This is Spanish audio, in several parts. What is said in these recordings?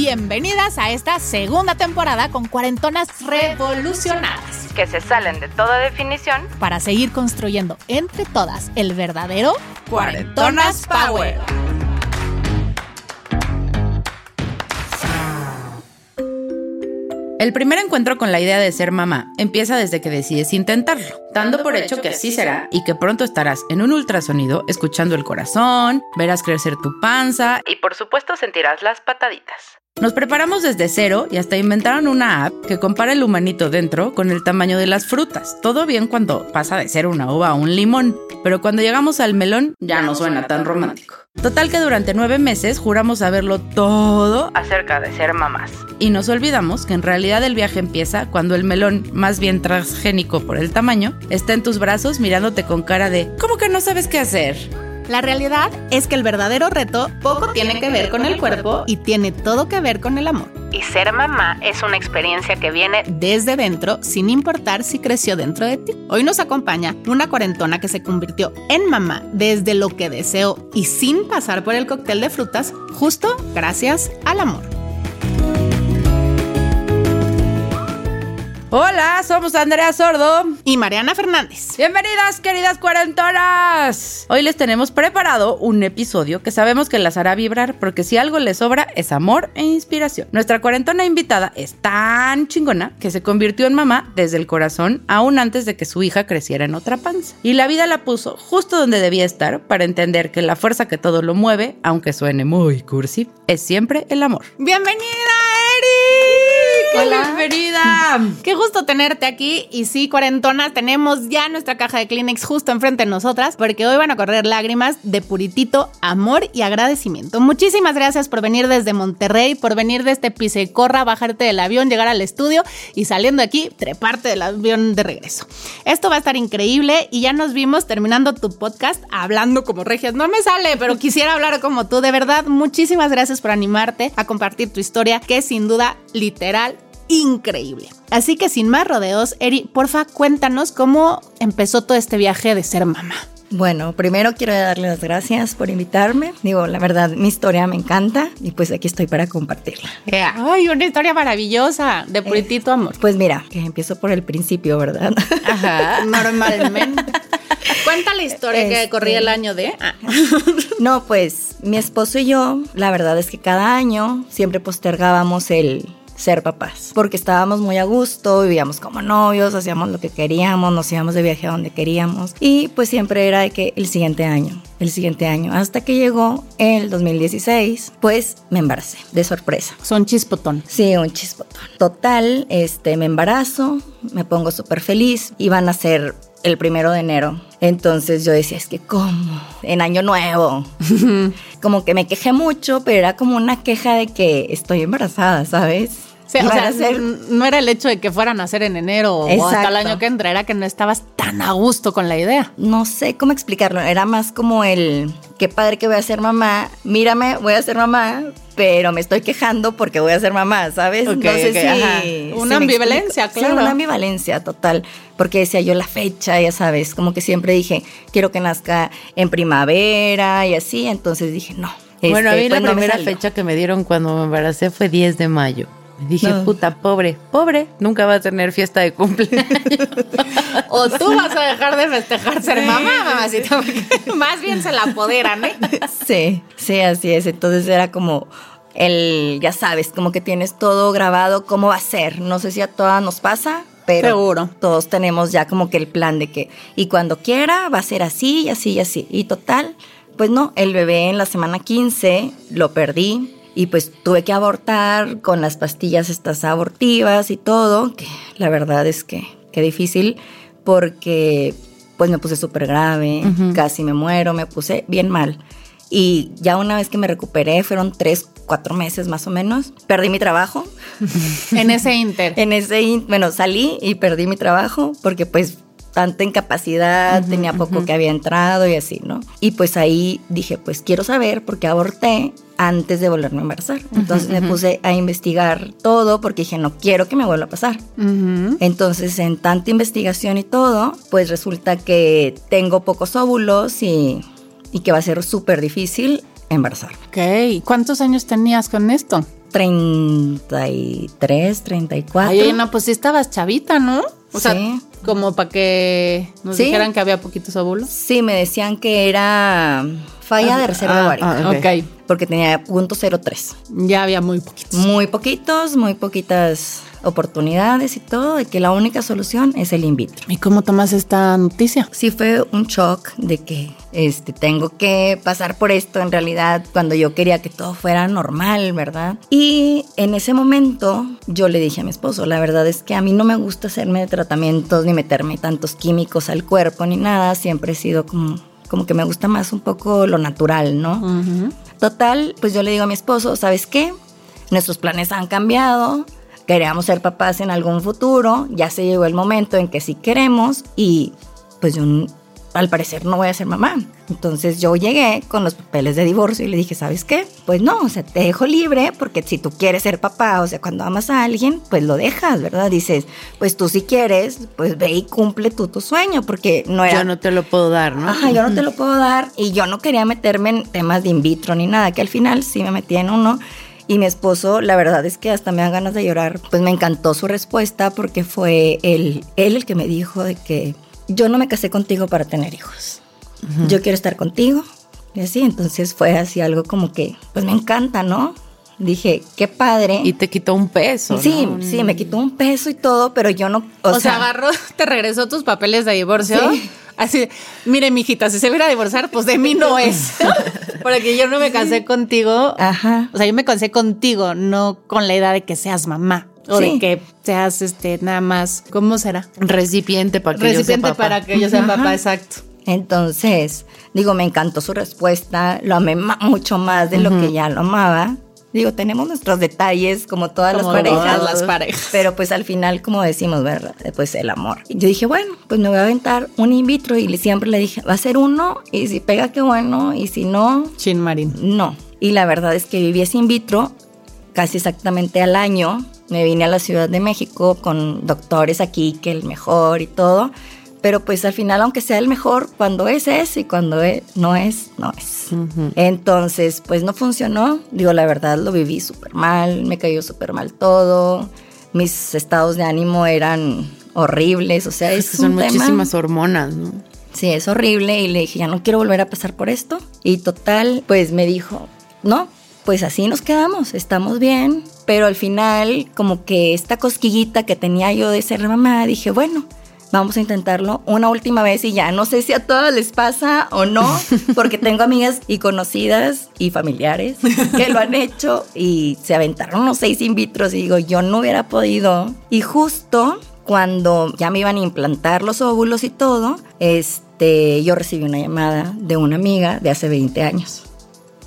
Bienvenidas a esta segunda temporada con cuarentonas revolucionadas. que se salen de toda definición. Para seguir construyendo entre todas el verdadero Cuarentonas Power. El primer encuentro con la idea de ser mamá empieza desde que decides intentarlo, dando por hecho que así será y que pronto estarás en un ultrasonido escuchando el corazón, verás crecer tu panza Y por supuesto sentirás las pataditas. Nos preparamos desde cero y hasta inventaron una app que compara el humanito dentro con el tamaño de las frutas. Todo bien cuando pasa de ser una uva a un limón, pero cuando llegamos al melón ya no suena tan romántico. Total que durante nueve meses juramos saberlo todo Acerca de ser mamás. y nos olvidamos que en realidad el viaje empieza cuando el melón, más bien transgénico por el tamaño, está en tus brazos mirándote con cara de ¿cómo que no sabes qué hacer? La realidad es que el verdadero reto poco tiene que ver con el cuerpo y tiene todo que ver con el amor. Y ser mamá es una experiencia que viene Desde dentro, sin importar si creció dentro de ti. Hoy nos acompaña una cuarentona que se convirtió en mamá desde lo que deseó y sin pasar por el cóctel de frutas, justo gracias al amor. Hola, somos Andrea Sordo. Y Mariana Fernández. Bienvenidas, queridas cuarentonas. Hoy les tenemos preparado un episodio que sabemos que las hará vibrar porque si algo les sobra es amor e inspiración. Nuestra cuarentona invitada es tan chingona que se convirtió en mamá desde el corazón aún antes de que su hija creciera en otra panza. Y la vida la puso justo donde debía estar para entender que la fuerza que todo lo mueve, aunque suene muy cursi, es siempre el amor. Bienvenida, Eri. Hola. Bienvenida. Qué gusto tenerte aquí. Y sí, cuarentonas, tenemos ya nuestra caja de Kleenex justo enfrente de nosotras, porque hoy van a correr lágrimas de puritito amor y agradecimiento. Muchísimas gracias por venir desde Monterrey, por venir de este pise y corra, bajarte del avión, llegar al estudio y saliendo de aquí, treparte del avión de regreso. Esto va a estar increíble y ya nos vimos terminando tu podcast hablando como regias. No me sale, pero quisiera hablar como tú. De verdad, muchísimas gracias por animarte a compartir tu historia, que sin duda literal increíble. Así que sin más rodeos, Eri, porfa, cuéntanos cómo empezó todo este viaje de ser mamá. Bueno, primero quiero darle las gracias por invitarme. Digo, la verdad, mi historia me encanta y pues aquí estoy para compartirla. Ay, una historia maravillosa de puritito amor. Pues mira, que empiezo por el principio, ¿verdad? Ajá, normalmente. Cuenta la historia que Este. corría el año de... Ah. No, pues mi esposo y yo, la verdad es que cada año siempre postergábamos el ser papás, porque estábamos muy a gusto, vivíamos como novios, hacíamos lo que queríamos, nos íbamos de viaje a donde queríamos y pues siempre era de que el siguiente año, el siguiente año, hasta que llegó el 2016, pues me embaracé de sorpresa. Son chispotón. Sí, un chispotón. Total, este, me embarazo, me pongo súper feliz y van a ser el primero de enero. Entonces yo decía, es que ¿cómo? En año nuevo. como que me quejé mucho, pero era como una queja de que estoy embarazada, ¿sabes? Sí, o sea, ser- no era el hecho de que fueran a hacer en enero o hasta el Exacto. año que entra, era que no estabas tan a gusto con la idea. no sé cómo explicarlo, era más como el, qué padre que voy a ser mamá, mírame, voy a ser mamá, pero me estoy quejando porque voy a ser mamá, ¿sabes? Ok, no sé ok, si... ajá. si Una ambivalencia, claro. Sí, una ambivalencia total, porque decía yo la fecha, ya sabes, como que siempre dije, quiero que nazca en primavera y así, entonces dije, no. bueno, a este, mí pues la primera fecha que me dieron cuando me embaracé fue 10 de mayo. Dije, No. puta, pobre, pobre, nunca va a tener fiesta de cumpleaños. O tú vas a dejar de festejar ser mamá, mamacita, porque más bien se la apoderan, ¿eh? Sí, sí, así es. Entonces era como el, ya sabes, como que tienes todo grabado, cómo va a ser. No sé si a todas nos pasa, pero Seguro. todos tenemos ya como que el plan de que, y cuando quiera va a ser así y así y así. Y total, pues no, el bebé en la semana 15 lo perdí. Y pues tuve que abortar con las pastillas estas abortivas y todo, que la verdad es que qué difícil porque pues me puse súper grave, casi me muero, me puse bien mal. Y ya una vez que me recuperé, fueron tres, cuatro meses más o menos, perdí mi trabajo. En ese inter. En ese, bueno, salí y perdí mi trabajo porque pues tanta incapacidad, tenía poco que había entrado y así, ¿no? Y pues ahí dije, pues quiero saber por qué aborté antes de volverme a embarazar. Entonces me puse a investigar todo porque dije, no quiero que me vuelva a pasar. Entonces, en tanta investigación y todo, pues resulta que tengo pocos óvulos y, y que va a ser súper difícil embarazar. Ok, ¿cuántos años tenías con esto? 33, 34. Ay, no, pues sí estabas chavita, ¿no? O sea, Sí. Como para que nos Sí. dijeran que había poquitos óvulos. Sí, me decían que era falla de reserva ah, ovárica. ah, ok, Porque tenía punto .03. ya había muy poquitos. Muy poquitos, muy poquitas oportunidades y todo, y que la única solución es el in vitro. ¿Y cómo tomas esta noticia? Sí fue un shock de que este, tengo que pasar por esto en realidad cuando yo quería que todo fuera normal, ¿verdad? Y en ese momento yo le dije a mi esposo, la verdad es que a mí no me gusta hacerme tratamientos ni meterme tantos químicos al cuerpo ni nada, siempre he sido como, como que me gusta más un poco lo natural, ¿no? Total, pues yo le digo a mi esposo, ¿sabes qué? Nuestros planes han cambiado, queríamos ser papás en algún futuro, ya se llegó el momento en que sí queremos y pues yo al parecer no voy a ser mamá. Entonces yo llegué con los papeles de divorcio y le dije, ¿sabes qué? Pues no, o sea, te dejo libre porque si tú quieres ser papá, o sea, cuando amas a alguien, pues lo dejas, ¿verdad? Dices, pues tú si quieres, pues ve y cumple tú tu sueño porque no era... Yo no te lo puedo dar, ¿no? Ajá, yo no te lo puedo dar y yo no quería meterme en temas de in vitro ni nada, que al final sí me metí en uno. Y mi esposo, la verdad es que hasta me dan ganas de llorar. Pues me encantó su respuesta porque fue él, él el que me dijo de que yo no me casé contigo para tener hijos. Yo quiero estar contigo. Y así, entonces fue así algo como que, pues me encanta, ¿no? Dije, qué padre. Y te quitó un peso. sí, ¿no? sí, me quitó un peso y todo, pero yo no... O, sea, agarró, te regresó tus papeles de divorcio. Sí. Así, mire, mijita, si se viera a divorciar, pues de mí no es. Porque yo no me casé contigo. Ajá. O sea, yo me casé contigo, no con la idea de que seas mamá. O de que seas este nada más. ¿Cómo será? Recipiente para que yo sea Recipiente papá. para que yo sea Ajá. papá, exacto. Entonces, digo, me encantó su respuesta, lo amé mucho más de lo que ya lo amaba. Digo, tenemos nuestros detalles como todas Como las parejas. todas las parejas. Pero pues al final, como decimos, ¿verdad? Pues el amor. Y yo dije, bueno, pues me voy a aventar un in vitro y siempre le dije, va a ser uno y si pega, qué bueno, y si no, Chin Marín. no. Y la verdad es que viví ese in vitro casi exactamente al año. Me vine a la Ciudad de México con doctores aquí, que el mejor y todo. Pero pues al final, aunque sea el mejor, cuando es es y cuando es- no es, no es. Entonces, pues no funcionó. Digo, la verdad lo viví súper mal, me cayó súper mal todo. Mis estados de ánimo eran horribles, o sea, es, Es que son un tema- muchísimas hormonas, ¿no? Sí, es horrible. Y le dije, ya no quiero volver a pasar por esto. Y total, pues me dijo, no, pues así nos quedamos, estamos bien. Pero al final, como que esta cosquillita que tenía yo de ser mamá, dije, bueno, vamos a intentarlo una última vez y ya. No sé si a todas les pasa o no, porque tengo amigas y conocidas y familiares que lo han hecho y se aventaron unos seis in vitros y digo, yo no hubiera podido. Y justo cuando ya me iban a implantar los óvulos y todo, este, yo recibí una llamada de una amiga de hace 20 años.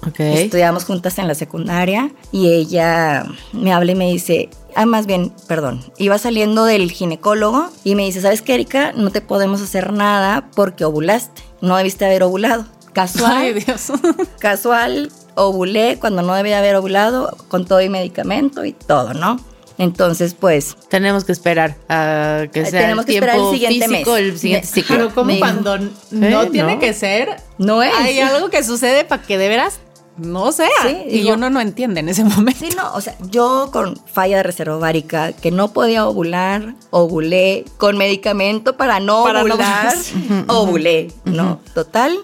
Ok. Estudiamos juntas en la secundaria y ella me habla y me dice, ah, más bien, perdón, iba saliendo del ginecólogo y me dice, ¿sabes qué, Erika? No te podemos hacer nada porque ovulaste. No debiste haber ovulado. Casual, Ay, Dios. casual, ovulé cuando no debía haber ovulado con todo y medicamento y todo, ¿no? Entonces, pues, Tenemos que esperar a que sea tenemos el que esperar el siguiente físico, mes. el siguiente ciclo. Pero como cuando no ¿Eh? tiene ¿No? que ser, no es. hay algo que sucede para que de veras no sea. Sí, y digo- uno no entiende en ese momento. Sí, no, o sea, yo con falla de reserva ovárica, que no podía ovular, ovulé, con medicamento para no Para no ovular, ovulé, ¿no? Total,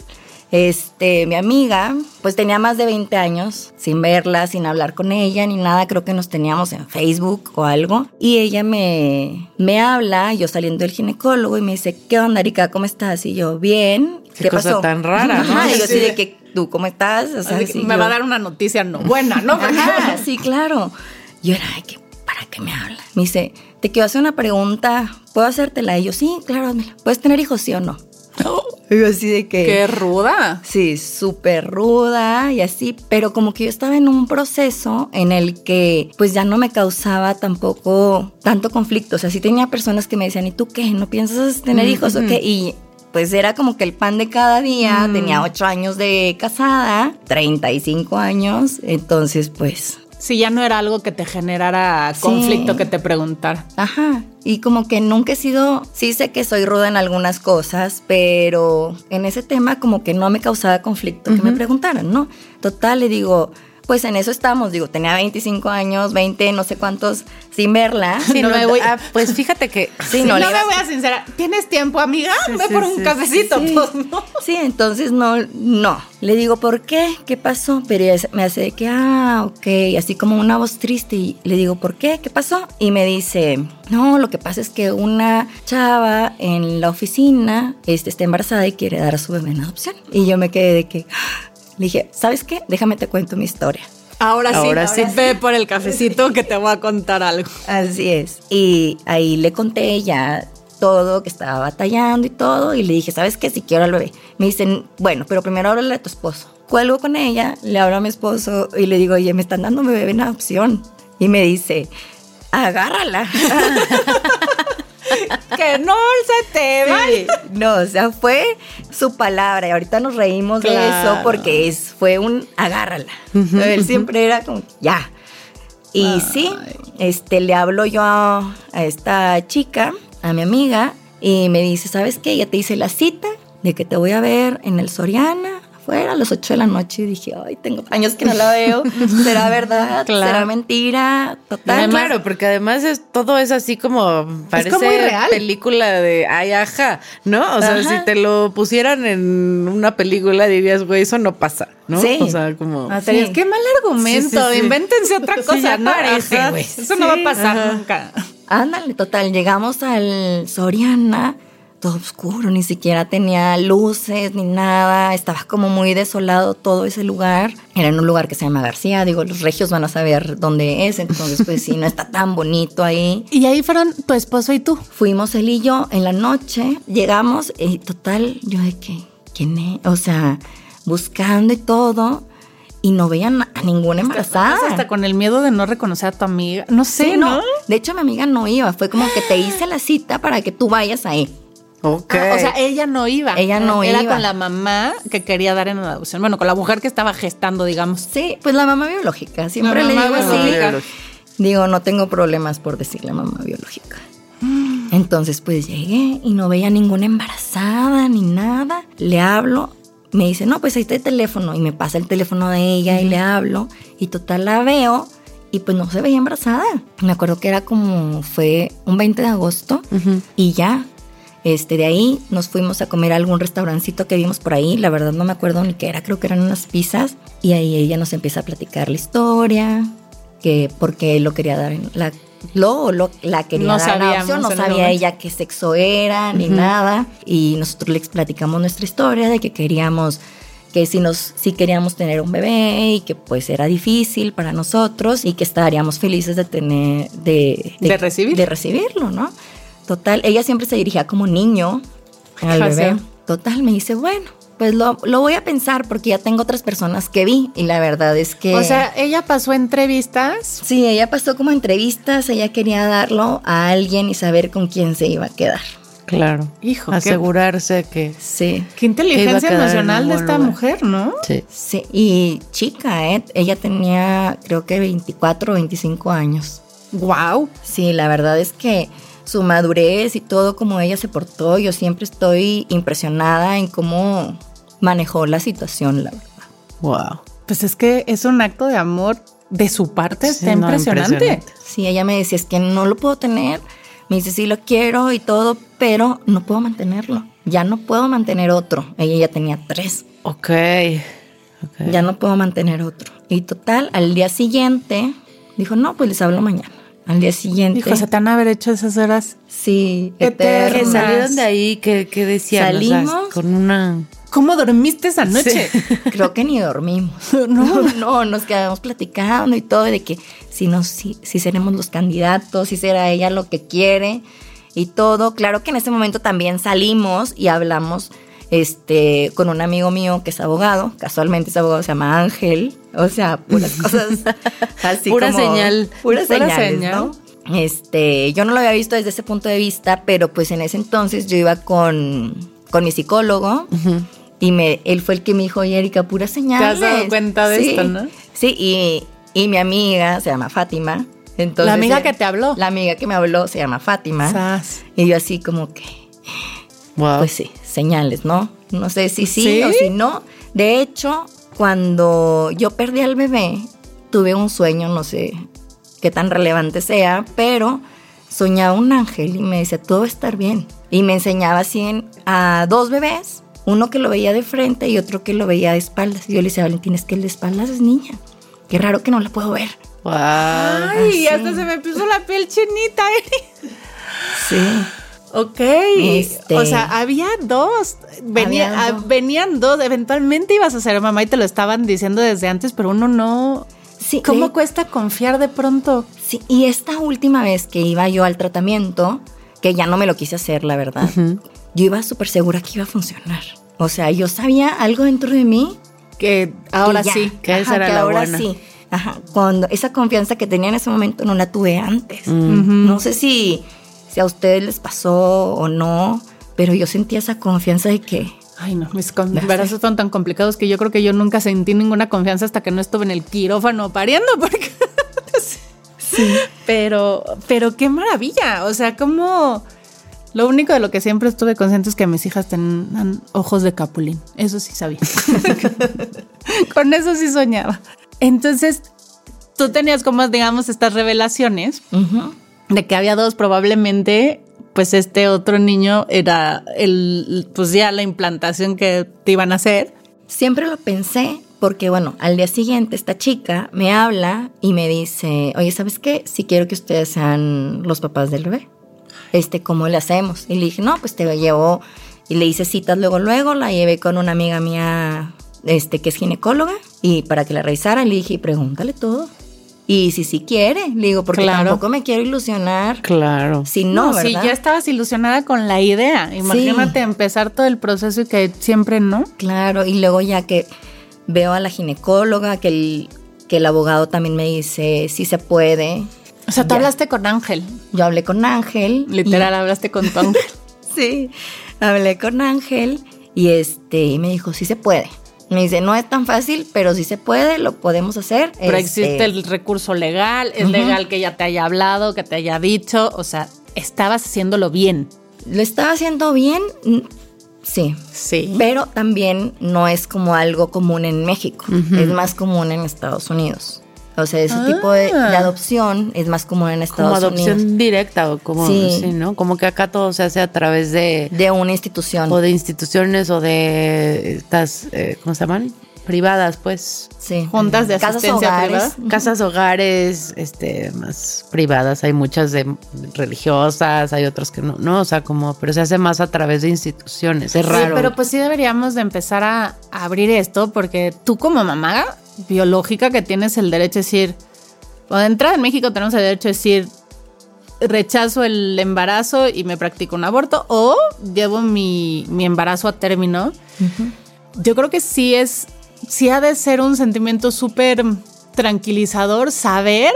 este, mi amiga, pues tenía más de 20 años, sin verla, sin hablar con ella, ni nada, creo que nos teníamos en Facebook o algo, y ella me, me habla, yo saliendo del ginecólogo, y me dice, ¿qué onda, Erika? ¿Cómo estás? Y yo, bien. Qué cosa tan rara, ¿no? Ajá, y yo así Sí. de que, ¿tú cómo estás? O sea, sí, me yo- va a dar una noticia no buena, ¿no? Ajá, sí, claro. Yo era, ay, ¿qué- ¿para qué me habla? Me dice, te quiero hacer una pregunta, ¿puedo hacértela? Y yo, sí, claro, házmela. ¿Puedes tener hijos, sí o no? Y yo así de que... ¡Qué ruda! Sí, súper ruda y así, pero como que yo estaba en un proceso en el que pues ya no me causaba tampoco tanto conflicto. O sea, sí tenía personas que me decían, ¿y tú qué? ¿No piensas tener hijos o qué? Y pues era como que el pan de cada día. Tenía ocho años de casada, 35 años, entonces pues Sí, ya no era algo que te generara Sí. conflicto que te preguntara. Ajá. Y como que nunca he sido, sí sé que soy ruda en algunas cosas, pero en ese tema como que no me causaba conflicto que me preguntaran, ¿no? Total, le digo, pues en eso estamos, digo, tenía 25 años, 20, no sé cuántos, sin verla. Sí, No no, me voy- ah, pues fíjate que Sí, no me voy a sincerar. ¿Tienes tiempo, amiga? Ve sí, por un cafecito, Sí. pues, ¿no? Sí, entonces no, no. Le digo, ¿por qué? ¿Qué pasó? Pero ella me hace de que, ah, ok, así como una voz triste. Y le digo, ¿por qué? ¿Qué pasó? Y me dice, no, lo que pasa es que una chava en la oficina este, está embarazada y quiere dar a su bebé en adopción. Y yo me quedé de que, ah. Le dije, ¿sabes qué? Déjame te cuento mi historia. Ahora sí, Ahora sí. ve por el cafecito que te voy a contar algo. Así es. Y ahí le conté ya todo, que estaba batallando y todo, y le dije, ¿sabes qué? Si quiero al bebé. Me dicen, bueno, pero primero háblale a tu esposo. Cuelgo con ella, le hablo a mi esposo y le digo, oye, me están dando mi bebé en adopción. Y me dice, agárrala. que no se te va. Sí. No, o sea, fue su palabra y ahorita nos reímos de eso porque es, fue un agárrala. Él siempre era como, ya. Y sí, este, le hablo yo a, a esta chica, a mi amiga, y me dice, ¿sabes qué? Ya te hice la cita de que te voy a ver en el Soriana, afuera, a las 8 de la noche. Y dije, ay, tengo años que no la veo. ¿Será verdad? Claro. ¿Será mentira? Total. Claro, porque además es todo es así como parece como irreal. película de ay ajá, ¿no? O sea, si te lo pusieran en una película dirías, güey, eso no pasa, ¿no? Sí. O sea, como Ah, Sí. qué mal argumento. Sí, sí, sí. Invéntense otra cosa, ¿no? parece. Eso no va a pasar ajá. nunca. Ándale, total, llegamos al Soriana, todo oscuro, ni siquiera tenía luces ni nada, estaba como muy desolado todo ese lugar. Era en un lugar que se llama García, digo, los regios van a saber dónde es, entonces pues sí, no está tan bonito ahí. Y ahí fueron tu esposo y tú. Fuimos él y yo en la noche, llegamos y total, yo de que, ¿quién es? O sea, buscando y todo, y no veían a ninguna embarazada. Hasta con el miedo de no reconocer a tu amiga. No sé, Sí, ¿no? De hecho, mi amiga no iba, fue como que te hice la cita para que tú vayas ahí. Ah, o sea, ella no iba. Ella no Era iba. con la mamá que quería dar en adopción. Bueno, con la mujer que estaba gestando, digamos. Sí, pues la mamá biológica. Siempre La le digo así. biológica. Digo, no tengo problemas por decirle mamá biológica. Entonces, pues llegué y no veía ninguna embarazada ni nada. Le hablo, me dice, no, pues ahí está el teléfono. Y me pasa el teléfono de ella y le hablo. Y total la veo y pues no se veía embarazada. Me acuerdo que era como, fue un 20 de agosto y ya. Este, de ahí nos fuimos a comer a algún restaurancito que vimos por ahí. La verdad no me acuerdo ni qué era, creo que eran unas pizzas. Y ahí ella nos empieza a platicar la historia, que porque lo quería dar en la lo, lo- la quería No dar sabíamos adopción, no sabía ella qué sexo era ni nada. Y nosotros le platicamos nuestra historia de que queríamos que si nos si queríamos tener un bebé y que pues era difícil para nosotros y que estaríamos felices de tener de, De recibir. de recibirlo, ¿no? Total, ella siempre se dirigía como niño al Ajá, bebé. sí. Total, me dice, bueno, pues lo, lo voy a pensar porque ya tengo otras personas que vi y la verdad es que... O sea, ella pasó entrevistas. Sí, ella pasó como entrevistas, ella quería darlo a alguien y saber con quién se iba a quedar. Claro. Hijo, qué- asegurarse que Sí, Qué inteligencia emocional de esta lugar. mujer, ¿no? sí. sí. Y chica, ¿eh? Ella tenía creo que 24 o 25 años. Wow. Sí, la verdad es que su madurez y todo como ella se portó, yo siempre estoy impresionada en cómo manejó la situación, la verdad. Wow. Pues es que es un acto de amor de su parte, Sí, está no, impresionante. impresionante. Sí, ella me decía, es que no lo puedo tener. Me dice, sí lo quiero y todo, pero no puedo mantenerlo. Ya no puedo mantener otro. Ella ya tenía tres. Ok. Ok. Ya no puedo mantener otro. Y total, al día siguiente, dijo, no, pues les hablo mañana. Al día siguiente. Hijo, se te han haber hecho esas horas. sí, Eternas. Que salieron de ahí, que, que decían, O sea, Salimos. con una ¿Cómo dormiste esa noche? Creo que ni dormimos. No. no, nos quedamos platicando y todo de que si nos, si, si seremos los candidatos, si será ella lo que quiere y todo. Claro que en ese momento también salimos y hablamos este, con un amigo mío que es abogado, casualmente ese abogado se llama Ángel, o sea, puras cosas así Pura como- señal. Pura señales, señal. ¿no? Este, yo no lo había visto desde ese punto de vista, pero pues en ese entonces yo iba con, con mi psicólogo y me, él fue el que me dijo, oye, Erika, pura señales. dado cuenta de Sí, esto, no? Sí, y, y mi amiga se llama Fátima. Entonces, La amiga que te habló. La amiga que me habló se llama Fátima. Sas. Y yo así como que, Wow. pues sí, señales, ¿no? No sé si sí, ¿Sí? o si no. De hecho, cuando yo perdí al bebé, tuve un sueño, no sé qué tan relevante sea, pero soñaba un ángel y me decía, todo va a estar bien. Y me enseñaba así en- a dos bebés, uno que lo veía de frente y otro que lo veía de espaldas. Y yo le decía, Valentín, es que el de espaldas es niña. Qué raro que no la puedo ver. Wow. Ay, así. hasta se me puso la piel chinita. Eri. Sí. Ok. Este- O sea, había dos. Venía- Había ah, dos. Venían dos. Eventualmente ibas a ser mamá y te lo estaban diciendo desde antes, pero uno no. Sí, ¿Cómo de- cuesta confiar de pronto? Sí, y esta última vez que iba yo al tratamiento, que ya no me lo quise hacer, la verdad, yo iba súper segura que iba a funcionar. O sea, yo sabía algo dentro de mí. Que ahora que ya, sí. que esa era que la ahora buena. sí. Ajá, cuando esa confianza que tenía en ese momento no la tuve antes. Mm. No sé si, si a ustedes les pasó o no, pero yo sentía esa confianza de que Ay, no, mis embarazos son tan complicados que yo creo que yo nunca sentí ninguna confianza hasta que no estuve en el quirófano pariendo, porque. sí. Pero, pero qué maravilla. O sea, como. Lo único de lo que siempre estuve consciente es que mis hijas tenían ojos de capulín. Eso sí sabía. Con eso sí soñaba. Entonces, tú tenías como, digamos, estas revelaciones de que había dos, probablemente, pues este otro niño era el, pues ya la implantación que te iban a hacer. Siempre lo pensé porque, bueno, al día siguiente esta chica me habla y me dice, oye, ¿sabes qué? Si quiero que ustedes sean los papás del bebé. Este, ¿cómo le hacemos? Y le dije, no, pues te llevo y le hice citas luego, luego, la llevé con una amiga mía, este, que es ginecóloga y para que la revisara le dije, pregúntale todo. Y si sí quiere, le digo, porque Claro. tampoco me quiero ilusionar. Claro. Si no, si ¿verdad? ya estabas ilusionada con la idea. Imagínate empezar todo el proceso y que siempre no. Claro, y luego ya que veo a la ginecóloga, que el, que el abogado también me dice si se puede. O sea, tú Ya. hablaste con Ángel. Yo hablé con Ángel. Literal, hablaste con tu ángel. sí, hablé con Ángel y este y me dijo, sí se puede. Me dice, no es tan fácil, pero sí se puede, lo podemos hacer. Pero Este, existe el recurso legal, es legal que ella te haya hablado, que te haya dicho. O sea, estabas haciéndolo bien. Lo estaba haciendo bien, mm, sí. Sí. Pero también no es como algo común en México, es más común en Estados Unidos. O sea, ese tipo de, de Ah. adopción es más común en Como Estados adopción Unidos. directa o como, Sí. sí. ¿no? Como que acá todo se hace a través de, De una institución. o de instituciones o de estas, eh, ¿cómo se llaman? Privadas, pues. Sí. Juntas de Casas asistencia hogares. privada. Casas, hogares, este, más privadas. Hay muchas de religiosas, hay otras que no, no, o sea, como, pero se hace más a través de instituciones. Es Sí, raro. pero pues sí deberíamos de empezar a abrir esto porque tú como mamá biológica que tienes el derecho a decir, o de entrada en México tenemos el derecho a decir, rechazo el embarazo y me practico un aborto o llevo mi, mi embarazo a término. Yo creo que sí es, sí ha de ser un sentimiento súper tranquilizador saber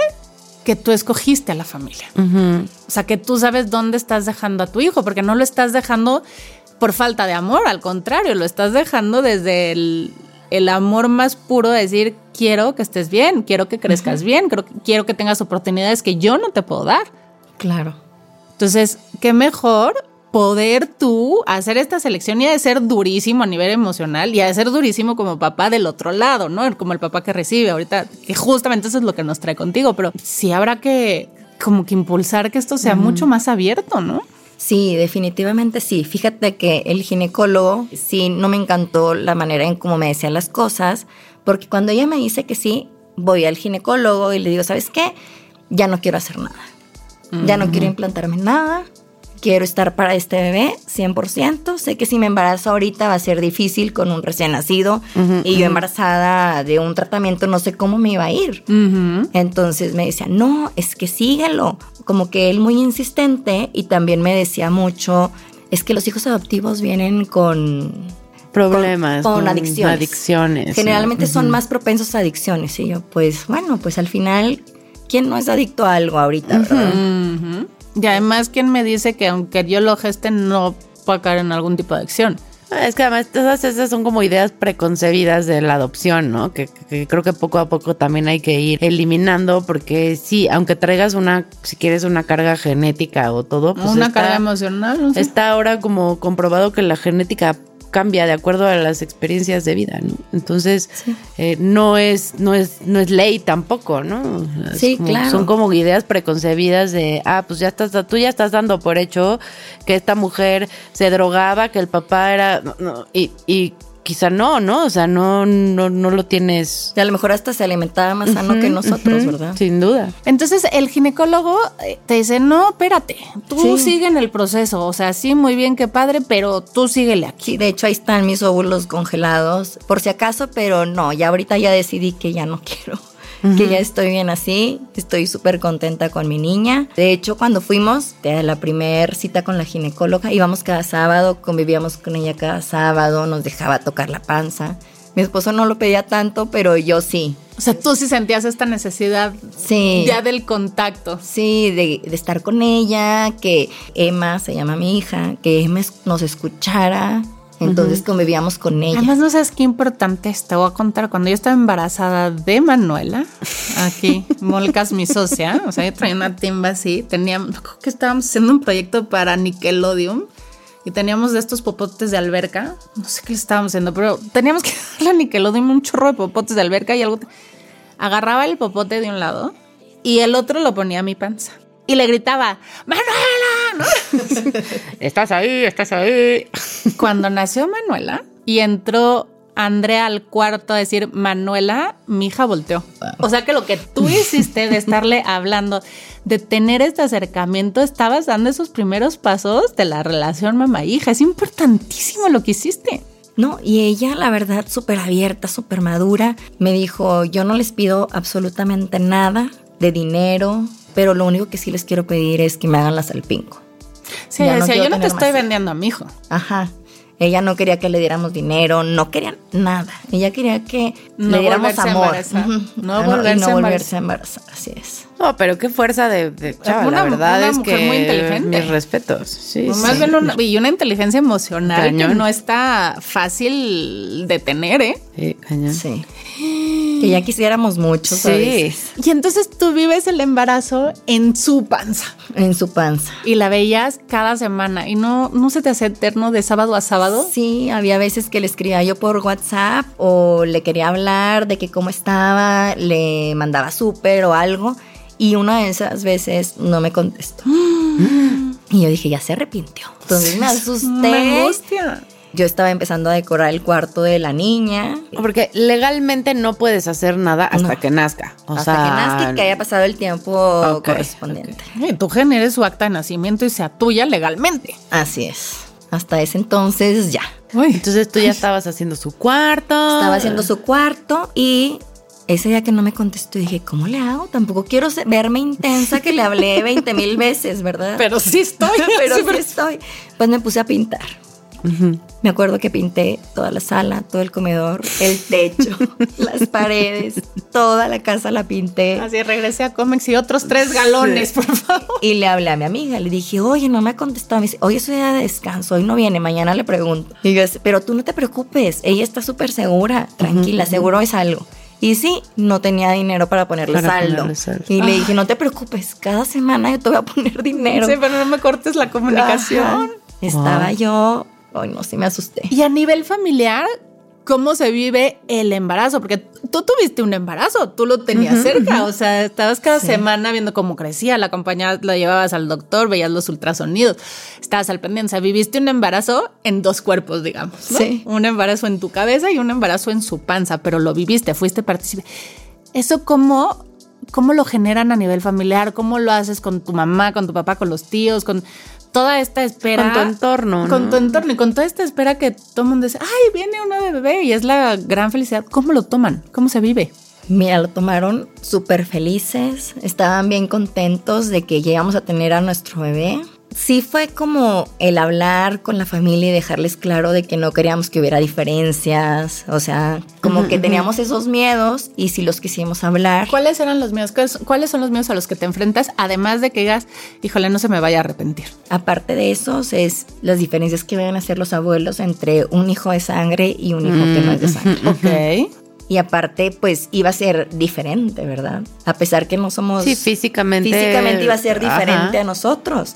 que tú escogiste a la familia. O sea, que tú sabes dónde estás dejando a tu hijo, porque no lo estás dejando por falta de amor, al contrario, lo estás dejando desde el, el amor más puro de decir, quiero que estés bien, quiero que crezcas bien, que- quiero que tengas oportunidades que yo no te puedo dar. Claro. Entonces, qué mejor poder tú hacer esta selección y de ser durísimo a nivel emocional y de ser durísimo como papá del otro lado, ¿no? Como el papá que recibe ahorita, que justamente eso es lo que nos trae contigo, pero sí habrá que como que impulsar que esto sea mucho más abierto, ¿no? Sí, definitivamente sí. Fíjate que el ginecólogo sí no me encantó la manera en cómo me decía las cosas, porque cuando ella me dice que sí, voy al ginecólogo y le digo, ¿sabes qué? Ya no quiero hacer nada. Ya no quiero implantarme nada. Quiero estar para este bebé 100%. Sé que si me embarazo ahorita va a ser difícil con un recién nacido y yo embarazada de un tratamiento no sé cómo me iba a ir. Entonces me decía, no, es que síguelo. Como que él muy insistente y también me decía mucho, es que los hijos adoptivos vienen con, Problemas. con, con adicciones. Adicciones. Generalmente son más propensos a adicciones. Y yo, pues bueno, pues al final, ¿quién no es adicto a algo ahorita, verdad? Y además, ¿quién me dice que aunque yo lo geste, no pueda caer en algún tipo de adicción? Ah, Es que además todas esas son como ideas preconcebidas de la adopción, ¿no? Que, que creo que poco a poco también hay que ir eliminando porque sí, aunque traigas una, si quieres una carga genética o todo, pues Una está, carga emocional. no sé. está ahora como comprobado que la genética cambia de acuerdo a las experiencias de vida, ¿no? Entonces, eh, no es, no es, no es ley tampoco, ¿no? Es Sí, como- claro. Son como ideas preconcebidas de, ah, pues ya estás, tú ya estás dando por hecho que esta mujer se drogaba, que el papá era, no, no, y, y quizá no, ¿no? O sea, no, no, no lo tienes. Y a lo mejor hasta se alimentaba más sano que nosotros, ¿verdad? Sin duda. Entonces el ginecólogo eh, te dice, no, espérate, tú Sí. sigue en el proceso, o sea, sí, muy bien, qué padre, pero tú síguele aquí. Sí, de hecho ahí están mis óvulos congelados, por si acaso, pero no, ya ahorita ya decidí que ya no quiero, que ya estoy bien así, estoy súper contenta con mi niña. De hecho, cuando fuimos a la primer cita con la ginecóloga, íbamos cada sábado, convivíamos con ella cada sábado, nos dejaba tocar la panza. Mi esposo no lo pedía tanto, pero yo sí. O sea, tú sí sentías esta necesidad Sí. ya del contacto. Sí, de, de estar con ella, que Emma, se llama mi hija, que Emma nos escuchara. Entonces convivíamos con ella. Además, no sabes qué importante es. Te voy a contar. Cuando yo estaba embarazada de Manuela, aquí, Molcas, mi socia, o sea, yo traía una timba así. Teníamos, acuerdo que estábamos haciendo un proyecto para Nickelodeon y teníamos de estos popotes de alberca. No sé qué le estábamos haciendo, pero teníamos que darle a Nickelodeon un chorro de popotes de alberca y algo. Agarraba el popote de un lado y el otro lo ponía a mi panza. Y le gritaba, ¡Manuela! Estás ahí, estás ahí. Cuando nació Manuela y entró Andrea al cuarto a decir, Manuela, mi hija volteó. O sea que lo que tú hiciste de estarle hablando, de tener este acercamiento, estabas dando esos primeros pasos de la relación mamá-hija. Es importantísimo lo que hiciste. No, y ella, la verdad, súper abierta, súper madura, me dijo, yo no les pido absolutamente nada de dinero, pero lo único que sí les quiero pedir es que me hagan la salpingo. Sí, no decía, quiero yo no te estoy vendiendo a mi hijo. Ajá. Ella no quería que le diéramos dinero, no quería nada. Ella quería que No le diéramos amor. No volverse a no volverse a embarazar, así es. No, pero qué fuerza de, de chava, Una- la verdad una es mujer que muy inteligente. mis respetos. Sí, sí. más bien una, y una inteligencia emocional que Cañón. no está fácil de tener, ¿eh? Sí, cañón. Sí. Que ya quisiéramos mucho, Sí. ¿sabes? Y entonces tú vives el embarazo en su panza En su panza. y la veías cada semana y no, no se te hace eterno de sábado a sábado. Sí, había veces que le escribía yo por WhatsApp o le quería hablar de que cómo estaba, le mandaba súper o algo y una de esas veces no me contestó. Y yo dije, ya se arrepintió. Entonces me asusté. Una angustia. Yo estaba empezando a decorar el cuarto de la niña. Porque legalmente no puedes hacer nada hasta No. que nazca. O hasta sea, que nazca y que haya pasado el tiempo correspondiente. Y tú generes su acta de nacimiento y sea tuya legalmente. Así es. Hasta ese entonces ya. Entonces tú ya estabas haciendo su cuarto. Estaba haciendo su cuarto y ese día que no me contestó dije, ¿cómo le hago? Tampoco quiero ser- verme intensa que le hablé 20 mil veces, ¿verdad? Pero sí estoy. pero Sí, sí estoy. Pues me puse a pintar. Me acuerdo que pinté toda la sala, todo el comedor, el techo, las paredes, toda la casa la pinté. Así regresé a Comex y otros tres galones, por favor. Y le hablé a mi amiga, le dije, oye, no me ha contestado. Me dice, hoy es su día de descanso, hoy no viene, mañana le pregunto. Y yo, pero tú no te preocupes, ella está súper segura, tranquila, seguro es algo. Y sí, no tenía dinero para ponerle, Para saldo. ponerle saldo. Y le dije, no te preocupes, cada semana yo te voy a poner dinero. Sí, pero no me cortes la comunicación. Ajá. Estaba yo, ay no, sí me asusté. Y a nivel familiar, ¿cómo se vive el embarazo? Porque tú tuviste un embarazo, tú lo tenías cerca, o sea, estabas cada semana viendo cómo crecía, la acompañabas, lo llevabas al doctor, veías los ultrasonidos, estabas al pendiente, o sea, viviste un embarazo en dos cuerpos, digamos, ¿no? Sí. Un embarazo en tu cabeza y un embarazo en su panza, pero lo viviste, fuiste partícipe. ¿Eso cómo, cómo lo generan a nivel familiar? ¿Cómo lo haces con tu mamá, con tu papá, con los tíos, con toda esta espera? Con tu entorno, Con tu entorno y con toda esta espera que todo el mundo dice, ay, viene uno de bebé y es la gran felicidad. ¿Cómo lo toman? ¿Cómo se vive? Mira, lo tomaron súper felices, estaban bien contentos de que llegamos a tener a nuestro bebé. Sí fue como el hablar con la familia y dejarles claro de que no queríamos que hubiera diferencias, o sea, como que teníamos esos miedos y si los quisimos hablar. ¿Cuáles eran los miedos? ¿Cuáles- ¿Cuáles son los miedos a los que te enfrentas? Además de que digas, híjole, no se me vaya a arrepentir. Aparte de esos, es las diferencias que van a hacer los abuelos entre un hijo de sangre y un hijo que no es de sangre. Ok. Y aparte, pues iba a ser diferente, ¿verdad? A pesar que no somos... Sí, físicamente. Físicamente iba a ser diferente Ajá. a nosotros.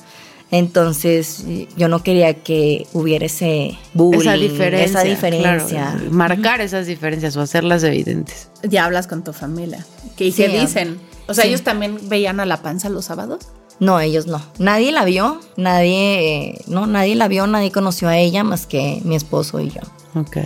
Entonces, yo no quería que hubiera ese bullying, Esa diferencia. esa diferencia. claro, marcar esas diferencias o hacerlas evidentes. Ya hablas con tu familia. ¿Qué, Sí, qué dicen? O sea, sí. ellos también veían a la panza los sábados. No, ellos no. Nadie la vio, nadie, eh, no, nadie la vio, nadie conoció a ella más que mi esposo y yo. Ok.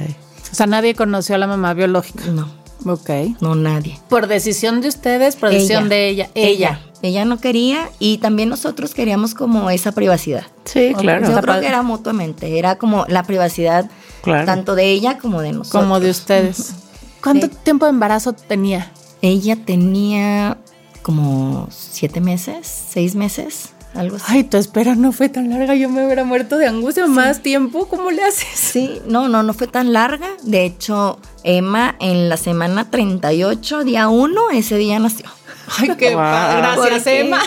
O sea, nadie conoció a la mamá biológica. No, Ok. no nadie. Por decisión de ustedes, por decisión Ella. de ella. Ella. Ella no quería y también nosotros queríamos como esa privacidad. Sí, claro. Yo creo que era mutuamente, era como la privacidad Claro. tanto de ella como de nosotros. Como de ustedes. ¿Cuánto Sí. tiempo de embarazo tenía? Ella tenía como siete meses, seis meses, algo así. Ay, tu espera no fue tan larga. Yo me hubiera muerto de angustia. Más tiempo. ¿Cómo le haces? Sí, no, no, no fue tan larga. De hecho, Emma en la semana 38, día 1, ese día nació. Ay, qué pa- Gracias. Emma.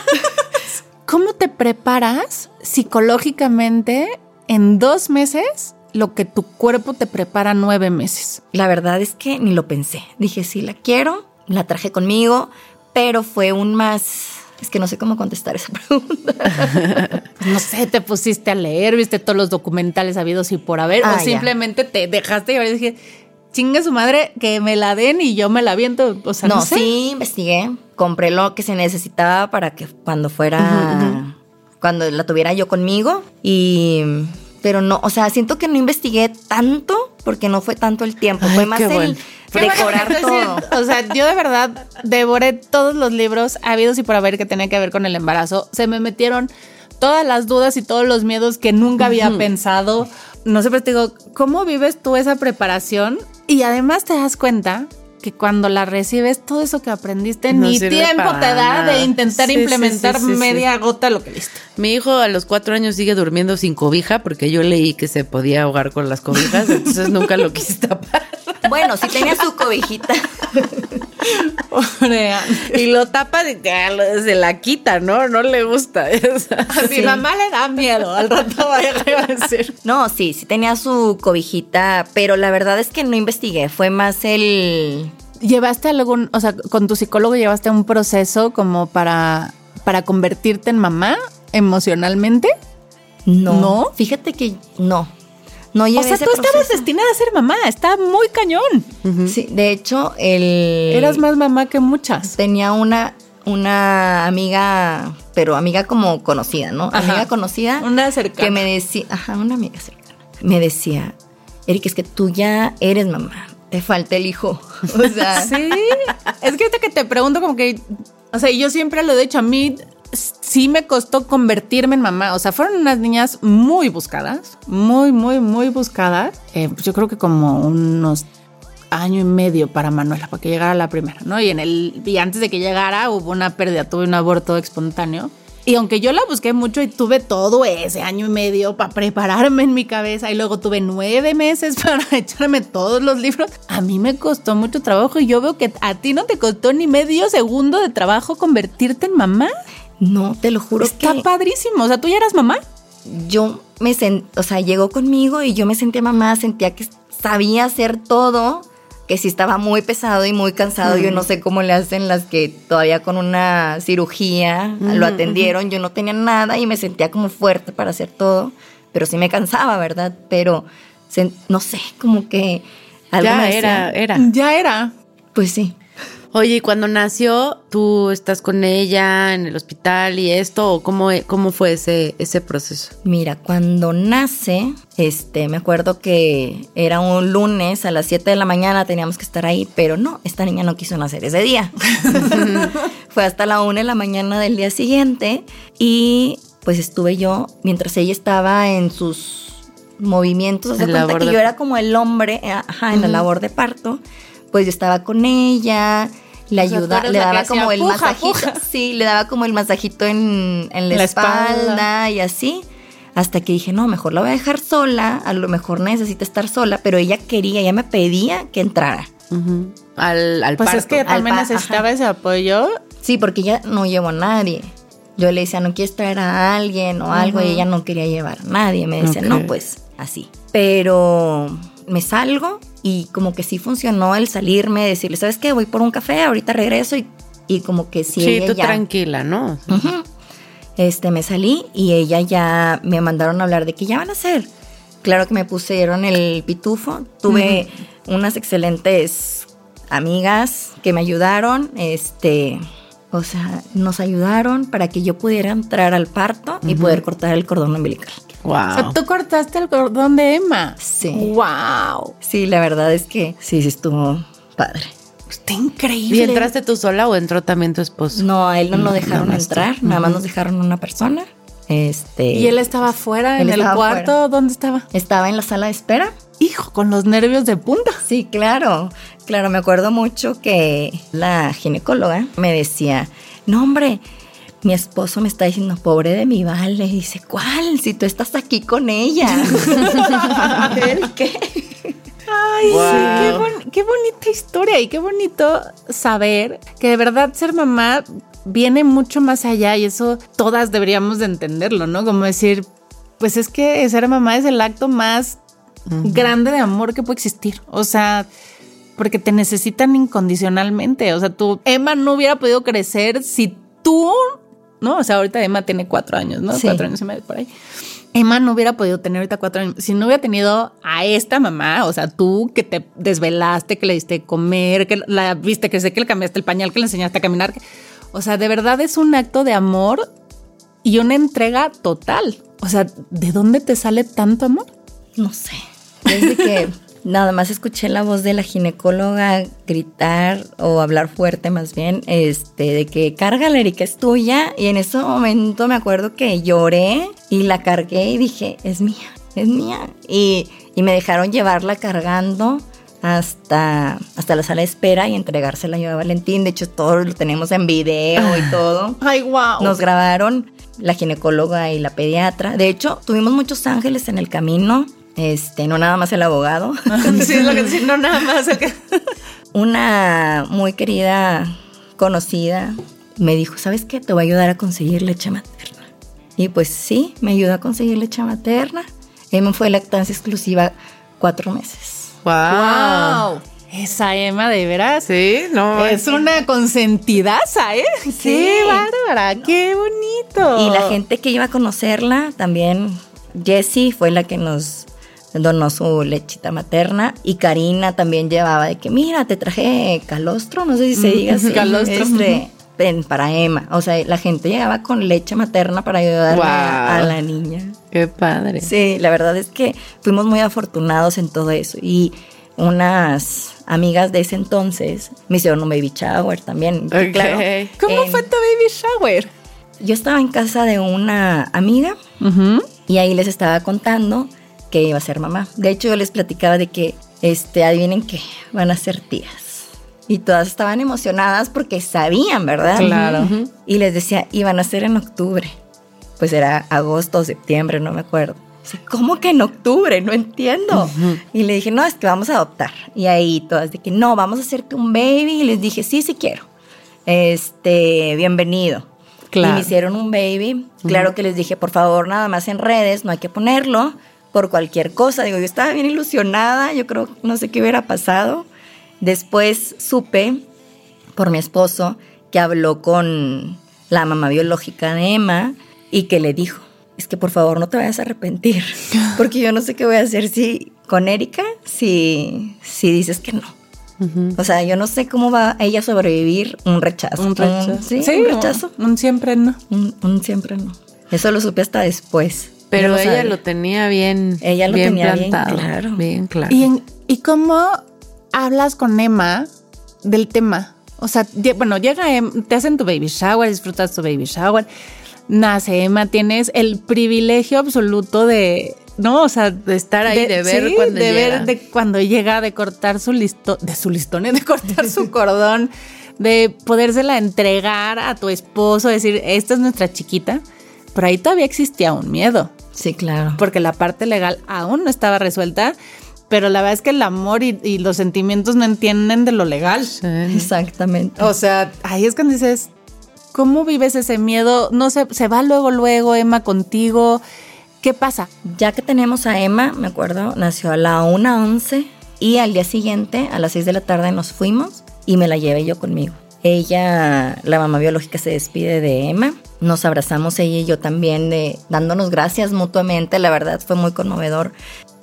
¿Cómo te preparas psicológicamente en dos meses lo que tu cuerpo te prepara nueve meses? La verdad es que ni lo pensé. Dije, sí, la quiero, la traje conmigo, pero fue un más... Es que no sé cómo contestar esa pregunta. No sé, te pusiste a leer, viste todos los documentales habidos y por haber, Ah, o ya. simplemente te dejaste llevar y dije, chinga su madre, que me la den y yo me la viento. O sea, no, no, sé. sí, investigué, compré lo que se necesitaba para que cuando fuera, cuando la tuviera yo conmigo y, pero no, o sea, siento que no investigué tanto porque no fue tanto el tiempo, Ay, fue más el bueno. Qué bueno decorar todo. siento. O sea, yo de verdad devoré todos los libros habidos y por haber que tenía que ver con el embarazo. Se me metieron todas las dudas y todos los miedos que nunca había pensado. No sé, pero te digo, ¿cómo vives tú esa preparación? Y además te das cuenta que cuando la recibes, todo eso que aprendiste, No ni tiempo te da nada. de intentar Sí, implementar sí, sí, sí. media gota lo que viste. Mi hijo a los cuatro años sigue durmiendo sin cobija porque yo leí que se podía ahogar con las cobijas, entonces nunca lo quise tapar. Bueno, sí tenía su cobijita. Y lo tapa y se la quita, ¿no? No le gusta. A mi mamá le da miedo. Al rato vaya a decir. No, sí, sí tenía su cobijita, pero la verdad es que no investigué, fue más el... ¿Llevaste algún, o sea, con tu psicólogo llevaste un proceso como para, para convertirte en mamá emocionalmente? No, ¿No? fíjate que no, no O llevé sea, ese tú estabas proceso. destinada a ser mamá, está muy cañón. Sí, de hecho, el... Eras más mamá que muchas. Tenía una, una amiga, pero amiga como conocida, ¿no? Ajá. Amiga conocida. Una cercana. Que me decía, ajá, una amiga cercana. Me decía, Erika, es que tú ya eres mamá, te falta el hijo. O sea, Sí, es que ahorita que te pregunto como que, o sea, yo siempre lo he dicho, a mí sí me costó convertirme en mamá, o sea, fueron unas niñas muy buscadas, muy, muy, muy buscadas, Eh, pues yo creo que como unos año y medio para Manuela, para que llegara la primera, ¿no? Y en el y antes de que llegara hubo una pérdida, tuve un aborto espontáneo. Y aunque yo la busqué mucho y tuve todo ese año y medio para prepararme en mi cabeza y luego tuve nueve meses para echarme todos los libros, a mí me costó mucho trabajo y yo veo que a ti no te costó ni medio segundo de trabajo convertirte en mamá. No, te lo juro Está que padrísimo. O sea, tú ya eras mamá. yo me sent, o sea, llegó conmigo y yo me sentía mamá, sentía que sabía hacer todo, que sí estaba muy pesado y muy cansado. Yo no sé cómo le hacen las que todavía con una cirugía lo atendieron. Yo no tenía nada y me sentía como fuerte para hacer todo, pero sí me cansaba, ¿verdad? Pero no sé, como que algo ya me decía, era, era. Ya era. Pues sí. Oye, y cuando nació, tú estás con ella en el hospital y esto, ¿o cómo, cómo fue ese, ese proceso? Mira, cuando nace, este, me acuerdo que era un lunes a las 7 de la mañana, teníamos que estar ahí, pero no, esta niña no quiso nacer ese día. Fue hasta la 1 de la mañana del día siguiente y pues estuve yo, mientras ella estaba en sus movimientos, se En cuenta que de- yo era como el hombre, eh, ajá, en la labor de parto, pues yo estaba con ella, le O sea, tú ayuda, eres le daba hacía como el puja, masajito. puja. Sí, le daba como el masajito en, en la, La espalda, espalda. y así. Hasta que dije, no, mejor la voy a dejar sola, a lo mejor necesita estar sola, pero ella quería, ella me pedía que entrara. Al, al Pues parto. es que Al también necesitaba ajá. ese apoyo. Sí, porque ella no llevó a nadie. Yo le decía, no quieres traer a alguien o algo, y ella no quería llevar a nadie. Me decía, no, pues así. Pero me salgo y como que sí funcionó el salirme, decirle, ¿sabes qué? Voy por un café, ahorita regreso y, y como que sí, sí, ella tú ya. tranquila, ¿no? Este, me salí y ella ya me mandaron a hablar de que ya van a hacer. Claro que me pusieron el pitufo. Tuve unas excelentes amigas que me ayudaron. Este, o sea, nos ayudaron para que yo pudiera entrar al parto y poder cortar el cordón umbilical. Wow. O sea, tú cortaste el cordón de Emma. Sí. Wow. Sí, la verdad es que sí, sí estuvo padre. Está increíble. ¿Y entraste tú sola o entró también tu esposo? No, a él no lo No, dejaron nada más tú. entrar, nada más nos dejaron una persona. Este, ¿Y él estaba afuera Él en el cuarto? ¿Dónde estaba? estaba en la sala de espera. Hijo, con los nervios de punta. Sí, claro, claro, me acuerdo mucho que la ginecóloga me decía, no hombre, mi esposo me está diciendo, pobre de mi vale, y dice, ¿cuál? Si tú estás aquí con ella. ¿El qué? Ay, Wow. sí, qué, bon- qué bonita historia y qué bonito saber que de verdad ser mamá viene mucho más allá y eso todas deberíamos de entenderlo, ¿no? Como decir, pues es que ser mamá es el acto más grande de amor que puede existir. O sea, porque te necesitan incondicionalmente. O sea, tú, Emma no hubiera podido crecer si tú, ¿no? O sea, ahorita Emma tiene cuatro años, ¿no? Sí. Cuatro años y medio por ahí. Emma no hubiera podido tener ahorita cuatro años si no hubiera tenido a esta mamá, o sea, tú que te desvelaste, que le diste de comer, que la viste crecer, que le cambiaste el pañal, que le enseñaste a caminar. O sea, de verdad es un acto de amor y una entrega total. O sea, ¿de dónde te sale tanto amor? No sé, desde que nada más escuché la voz de la ginecóloga gritar o hablar fuerte más bien, este, de que carga la Erika es tuya y en ese momento me acuerdo que lloré y la cargué y dije, es mía, es mía. Y, y me dejaron llevarla cargando hasta, hasta la sala de espera y entregársela yo a Valentín. De hecho, todo lo tenemos en video y todo. Ay, wow. Nos grabaron la ginecóloga y la pediatra. De hecho, tuvimos muchos ángeles en el camino. Este, no nada más el abogado. sí, es lo que decir, no nada más. acá. Una muy querida conocida me dijo, ¿sabes qué? Te voy a ayudar a conseguir leche materna. Y pues sí, me ayudó a conseguir leche materna. Emma fue lactancia exclusiva cuatro meses. Wow. Wow. Esa Emma, de veras. Sí, no. Es una consentidaza, ¿eh? Qué bárbara, qué bonito. Y la gente que iba a conocerla, también Jessie fue la que nos donó su lechita materna y Karina también llevaba de que, mira, te traje calostro, no sé si se diga así. calostro, este, para Emma. O sea, la gente llegaba con leche materna para ayudarle a- Wow. a la niña. Qué padre. Sí, la verdad es que fuimos muy afortunados en todo eso. Y unas amigas de ese entonces me hicieron un baby shower también. que Ok. Claro, ¿Cómo en- fue tu baby shower? Yo estaba en casa de una amiga y ahí les estaba contando que iba a ser mamá. De hecho, yo les platicaba de que, este, adivinen que van a ser tías. Y todas estaban emocionadas porque sabían, ¿verdad? Claro. Ujú. Y les decía, iban a ser en octubre. Pues era agosto o septiembre, no me acuerdo. Dice, ¿cómo que en octubre? No entiendo. Y le dije, no, es que vamos a adoptar. Y ahí todas de que, no, vamos a hacerte un baby. Y les dije, sí, sí quiero. Este, bienvenido. Claro. Y me hicieron un baby. Claro que les dije, por favor, nada más en redes, no hay que ponerlo por cualquier cosa. Digo, yo estaba bien ilusionada, yo creo, no sé qué hubiera pasado. Después supe por mi esposo que habló con la mamá biológica de Emma y que le dijo, es que por favor no te vayas a arrepentir, porque yo no sé qué voy a hacer si con Erika si, si dices que no. O sea, yo no sé cómo va ella a sobrevivir un rechazo. Un rechazo. sí, un rechazo. Un siempre no. Un, un siempre no. Eso lo supe hasta después. Pero ella lo tenía bien, Ella lo bien tenía bien plantado. claro. Bien claro. ¿Y, en- ¿Y cómo hablas con Emma del tema? O sea, bueno, llega Em- te hacen tu baby shower, disfrutas tu baby shower, nace Emma, tienes el privilegio absoluto de, ¿no? O sea, De estar ahí, de ver sí, cuando de llega. ver de cuando llega, de cortar su listón, de su listón, de cortar su cordón, de podérsela entregar a tu esposo, decir, esta es nuestra chiquita, pero ahí todavía existía un miedo, Sí, claro. porque la parte legal aún no estaba resuelta, pero la verdad es que el amor y, y los sentimientos no entienden de lo legal. Exactamente. O sea, ahí es cuando dices, ¿cómo vives ese miedo? No sé, se va luego, luego, Emma, contigo. ¿Qué pasa? Ya que tenemos a Emma, me acuerdo, nació a la 1.11 y al día siguiente, a las 6 de la tarde, nos fuimos y me la llevé yo conmigo. Ella, la mamá biológica, se despide de Emma. Nos abrazamos ella y yo también, de, dándonos gracias mutuamente. La verdad fue muy conmovedor.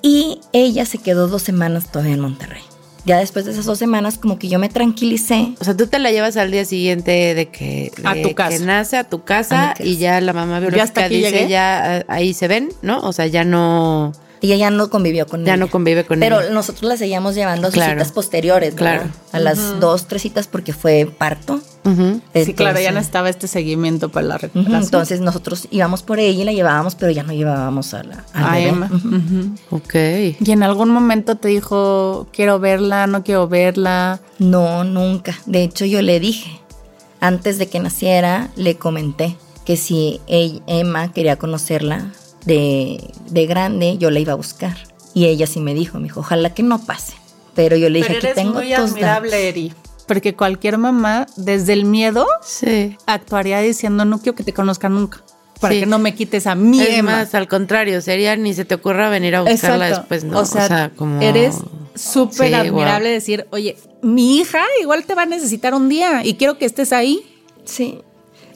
Y ella se quedó dos semanas todavía en Monterrey. Ya después de esas dos semanas, como que yo me tranquilicé. O sea, tú te la llevas al día siguiente de que, A tu casa. que nace a tu casa y ya la mamá biológica aquí dice llegué? ya eh, ahí se ven, ¿no? O sea, ya no Ella ya no convivió con ya ella. no convive con Pero ella. nosotros la seguíamos llevando a sus Claro. citas posteriores, ¿verdad? Claro. A las dos, tres citas porque fue parto. Sí, claro, ya no estaba este seguimiento para la recuperación. Entonces nosotros íbamos por ella y la llevábamos, pero ya no llevábamos a la a. Emma. Ok. Y en algún momento te dijo, quiero verla, no quiero verla. No, nunca. De hecho, yo le dije, antes de que naciera, le comenté que si ella- Emma quería conocerla de, de grande, yo la iba a buscar. Y ella sí me dijo, me dijo, ojalá que no pase. Pero yo le dije, aquí tengo tus datos". Eri. Porque cualquier mamá, desde el miedo, Sí. actuaría diciendo, no quiero que te conozca nunca. Para Sí. que no me quites a mí, Es más, al contrario, sería ni se te ocurra venir a buscarla Exacto. después, ¿no? O sea, como eres súper Sí, admirable decir, oye, mi hija igual te va a necesitar un día y quiero que estés ahí. Sí.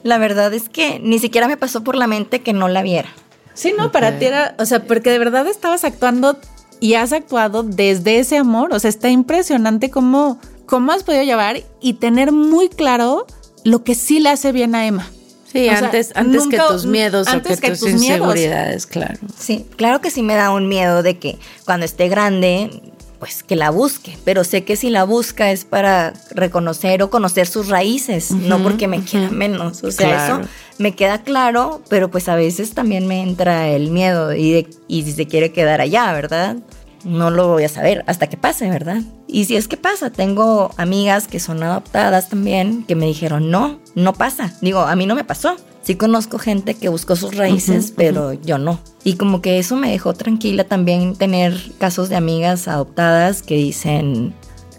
La verdad es que ni siquiera me pasó por la mente que no la viera. Sí, no, para ti era, o sea, porque de verdad estabas actuando y has actuado desde ese amor. O sea, está impresionante cómo, cómo has podido llevar y tener muy claro lo que sí le hace bien a Emma. Sí, O sea, antes, antes nunca- que tus miedos antes o que, que tus, tus miedos. inseguridades, claro. Sí, claro que sí me da un miedo de que cuando esté grande, pues que la busque, pero sé que si la busca es para reconocer o conocer sus raíces, no porque me quiera menos. O sea, Claro. eso me queda claro, pero pues a veces también me entra el miedo y, de- y si se quiere quedar allá, ¿verdad? No lo voy a saber hasta que pase, ¿verdad? Y si es que pasa, tengo amigas que son adoptadas también que me dijeron, no, no pasa. Digo, a mí no me pasó. Sí conozco gente que buscó sus raíces, pero yo no. Y como que eso me dejó tranquila también tener casos de amigas adoptadas que dicen,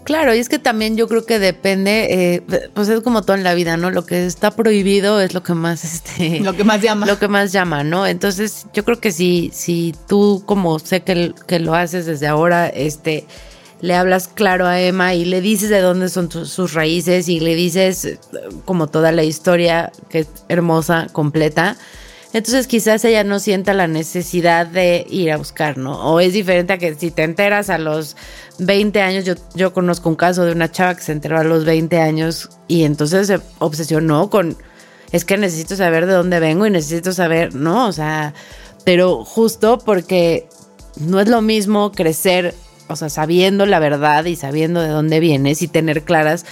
Claro, y es que también yo creo que depende, eh, pues es como todo en la vida, ¿no? Lo que está prohibido es lo que más, este, Lo que más llama. lo que más llama, ¿no? Entonces, yo creo que si, si tú, como sé que, que lo haces desde ahora, este, le hablas claro a Emma y le dices de dónde son sus raíces y le dices eh, como toda la historia, que es hermosa, completa. Entonces quizás ella no sienta la necesidad de ir a buscar, ¿no? O es diferente a que si te enteras a los 20 años, yo, yo conozco un caso de una chava que se enteró a los 20 años y entonces se obsesionó con, es que necesito saber de dónde vengo y necesito saber, ¿no? O sea, pero justo porque no es lo mismo crecer, o sea, sabiendo la verdad y sabiendo de dónde vienes y tener claras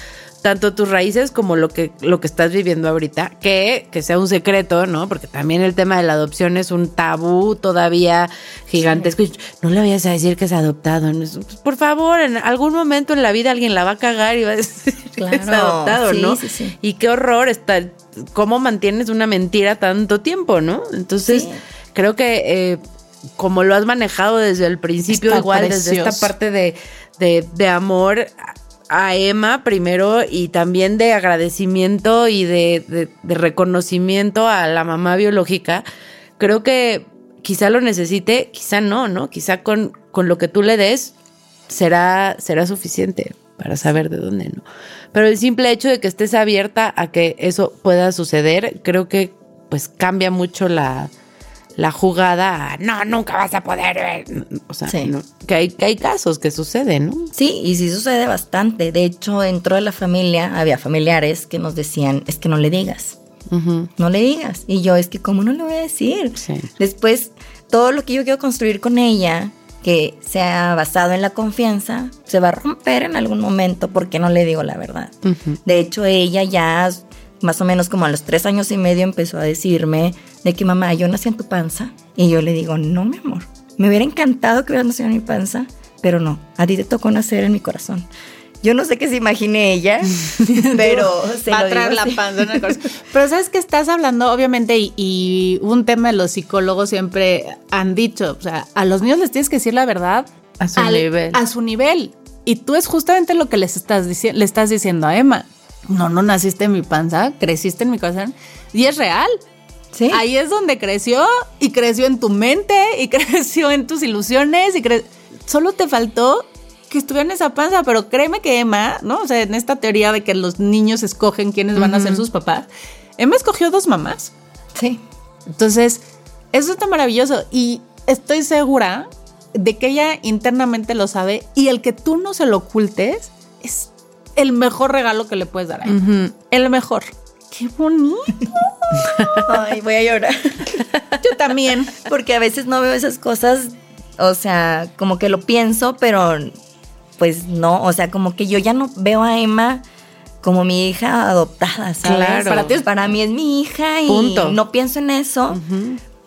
tanto tus raíces como lo que, lo que estás viviendo ahorita, que, que sea un secreto, ¿no? Porque también el tema de la adopción es un tabú todavía gigantesco. No le vayas a decir que es adoptado. Pues, por favor, en algún momento en la vida alguien la va a cagar y va a decir que es Claro, adoptado, sí, ¿no? sí, sí. Y qué horror está, cómo mantienes una mentira tanto tiempo, ¿no? Entonces, creo que eh, como lo has manejado desde el principio, Está igual desde esta parte de, de, de amor a Emma primero y también de agradecimiento y de, de- de reconocimiento a la mamá biológica, creo que quizá lo necesite, quizá no, ¿no? Quizá con, con lo que tú le des será, será suficiente para saber de dónde, ¿no? Pero el simple hecho de que estés abierta a que eso pueda suceder, creo que pues cambia mucho la, la jugada no, nunca vas a poder ver. O sea, Sí. ¿no? que, hay, que hay casos que suceden, ¿no? Sí, y sí sucede bastante. De hecho, dentro de la familia había familiares que nos decían, es que no le digas, no le digas. Y yo, es que, ¿cómo no le voy a decir? Sí. Después, todo lo que yo quiero construir con ella, que sea basado en la confianza, se va a romper en algún momento porque no le digo la verdad. De hecho, ella ya más o menos como a los tres años y medio empezó a decirme de que mamá, yo nací en tu panza. Y yo le digo, no, mi amor, me hubiera encantado que hubieras nacido en mi panza, pero no, a ti te tocó nacer en mi corazón. Yo no sé qué se imagine ella, pero se Va lo a traer digo la panza. una cosa. Pero sabes que estás hablando, obviamente, y, y un tema de los psicólogos siempre han dicho, o sea, a los niños les tienes que decir la verdad A su al- nivel. A su nivel. Y tú es justamente lo que les estás dici- le estás diciendo a Emma. No, no naciste en mi panza, creciste en mi corazón. Y es real. Sí. Ahí es donde creció y creció en tu mente y creció en tus ilusiones y cre- solo te faltó que estuviera en esa panza, pero créeme que Emma, ¿no? O sea, en esta teoría de que los niños escogen quiénes van a ser sus papás, Emma escogió dos mamás. Sí. Entonces, eso está maravilloso y estoy segura de que ella internamente lo sabe y el que tú no se lo ocultes es el mejor regalo que le puedes dar a. Ujú. El mejor. Qué bonito. Ay, voy a llorar. Yo también. Porque a veces no veo esas cosas, o sea, como que lo pienso, pero pues no, o sea, como que yo ya no veo a Emma como mi hija adoptada, ¿sabes? Claro. Para ti, para mí es mi hija y Punto. no pienso en eso.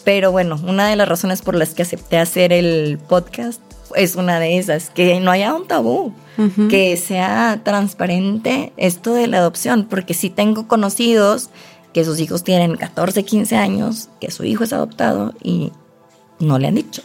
Pero bueno, una de las razones por las que acepté hacer el podcast es una de esas, que no haya un tabú, que sea transparente esto de la adopción, porque sí tengo conocidos que sus hijos tienen 14, 15 años, que su hijo es adoptado y no le han dicho.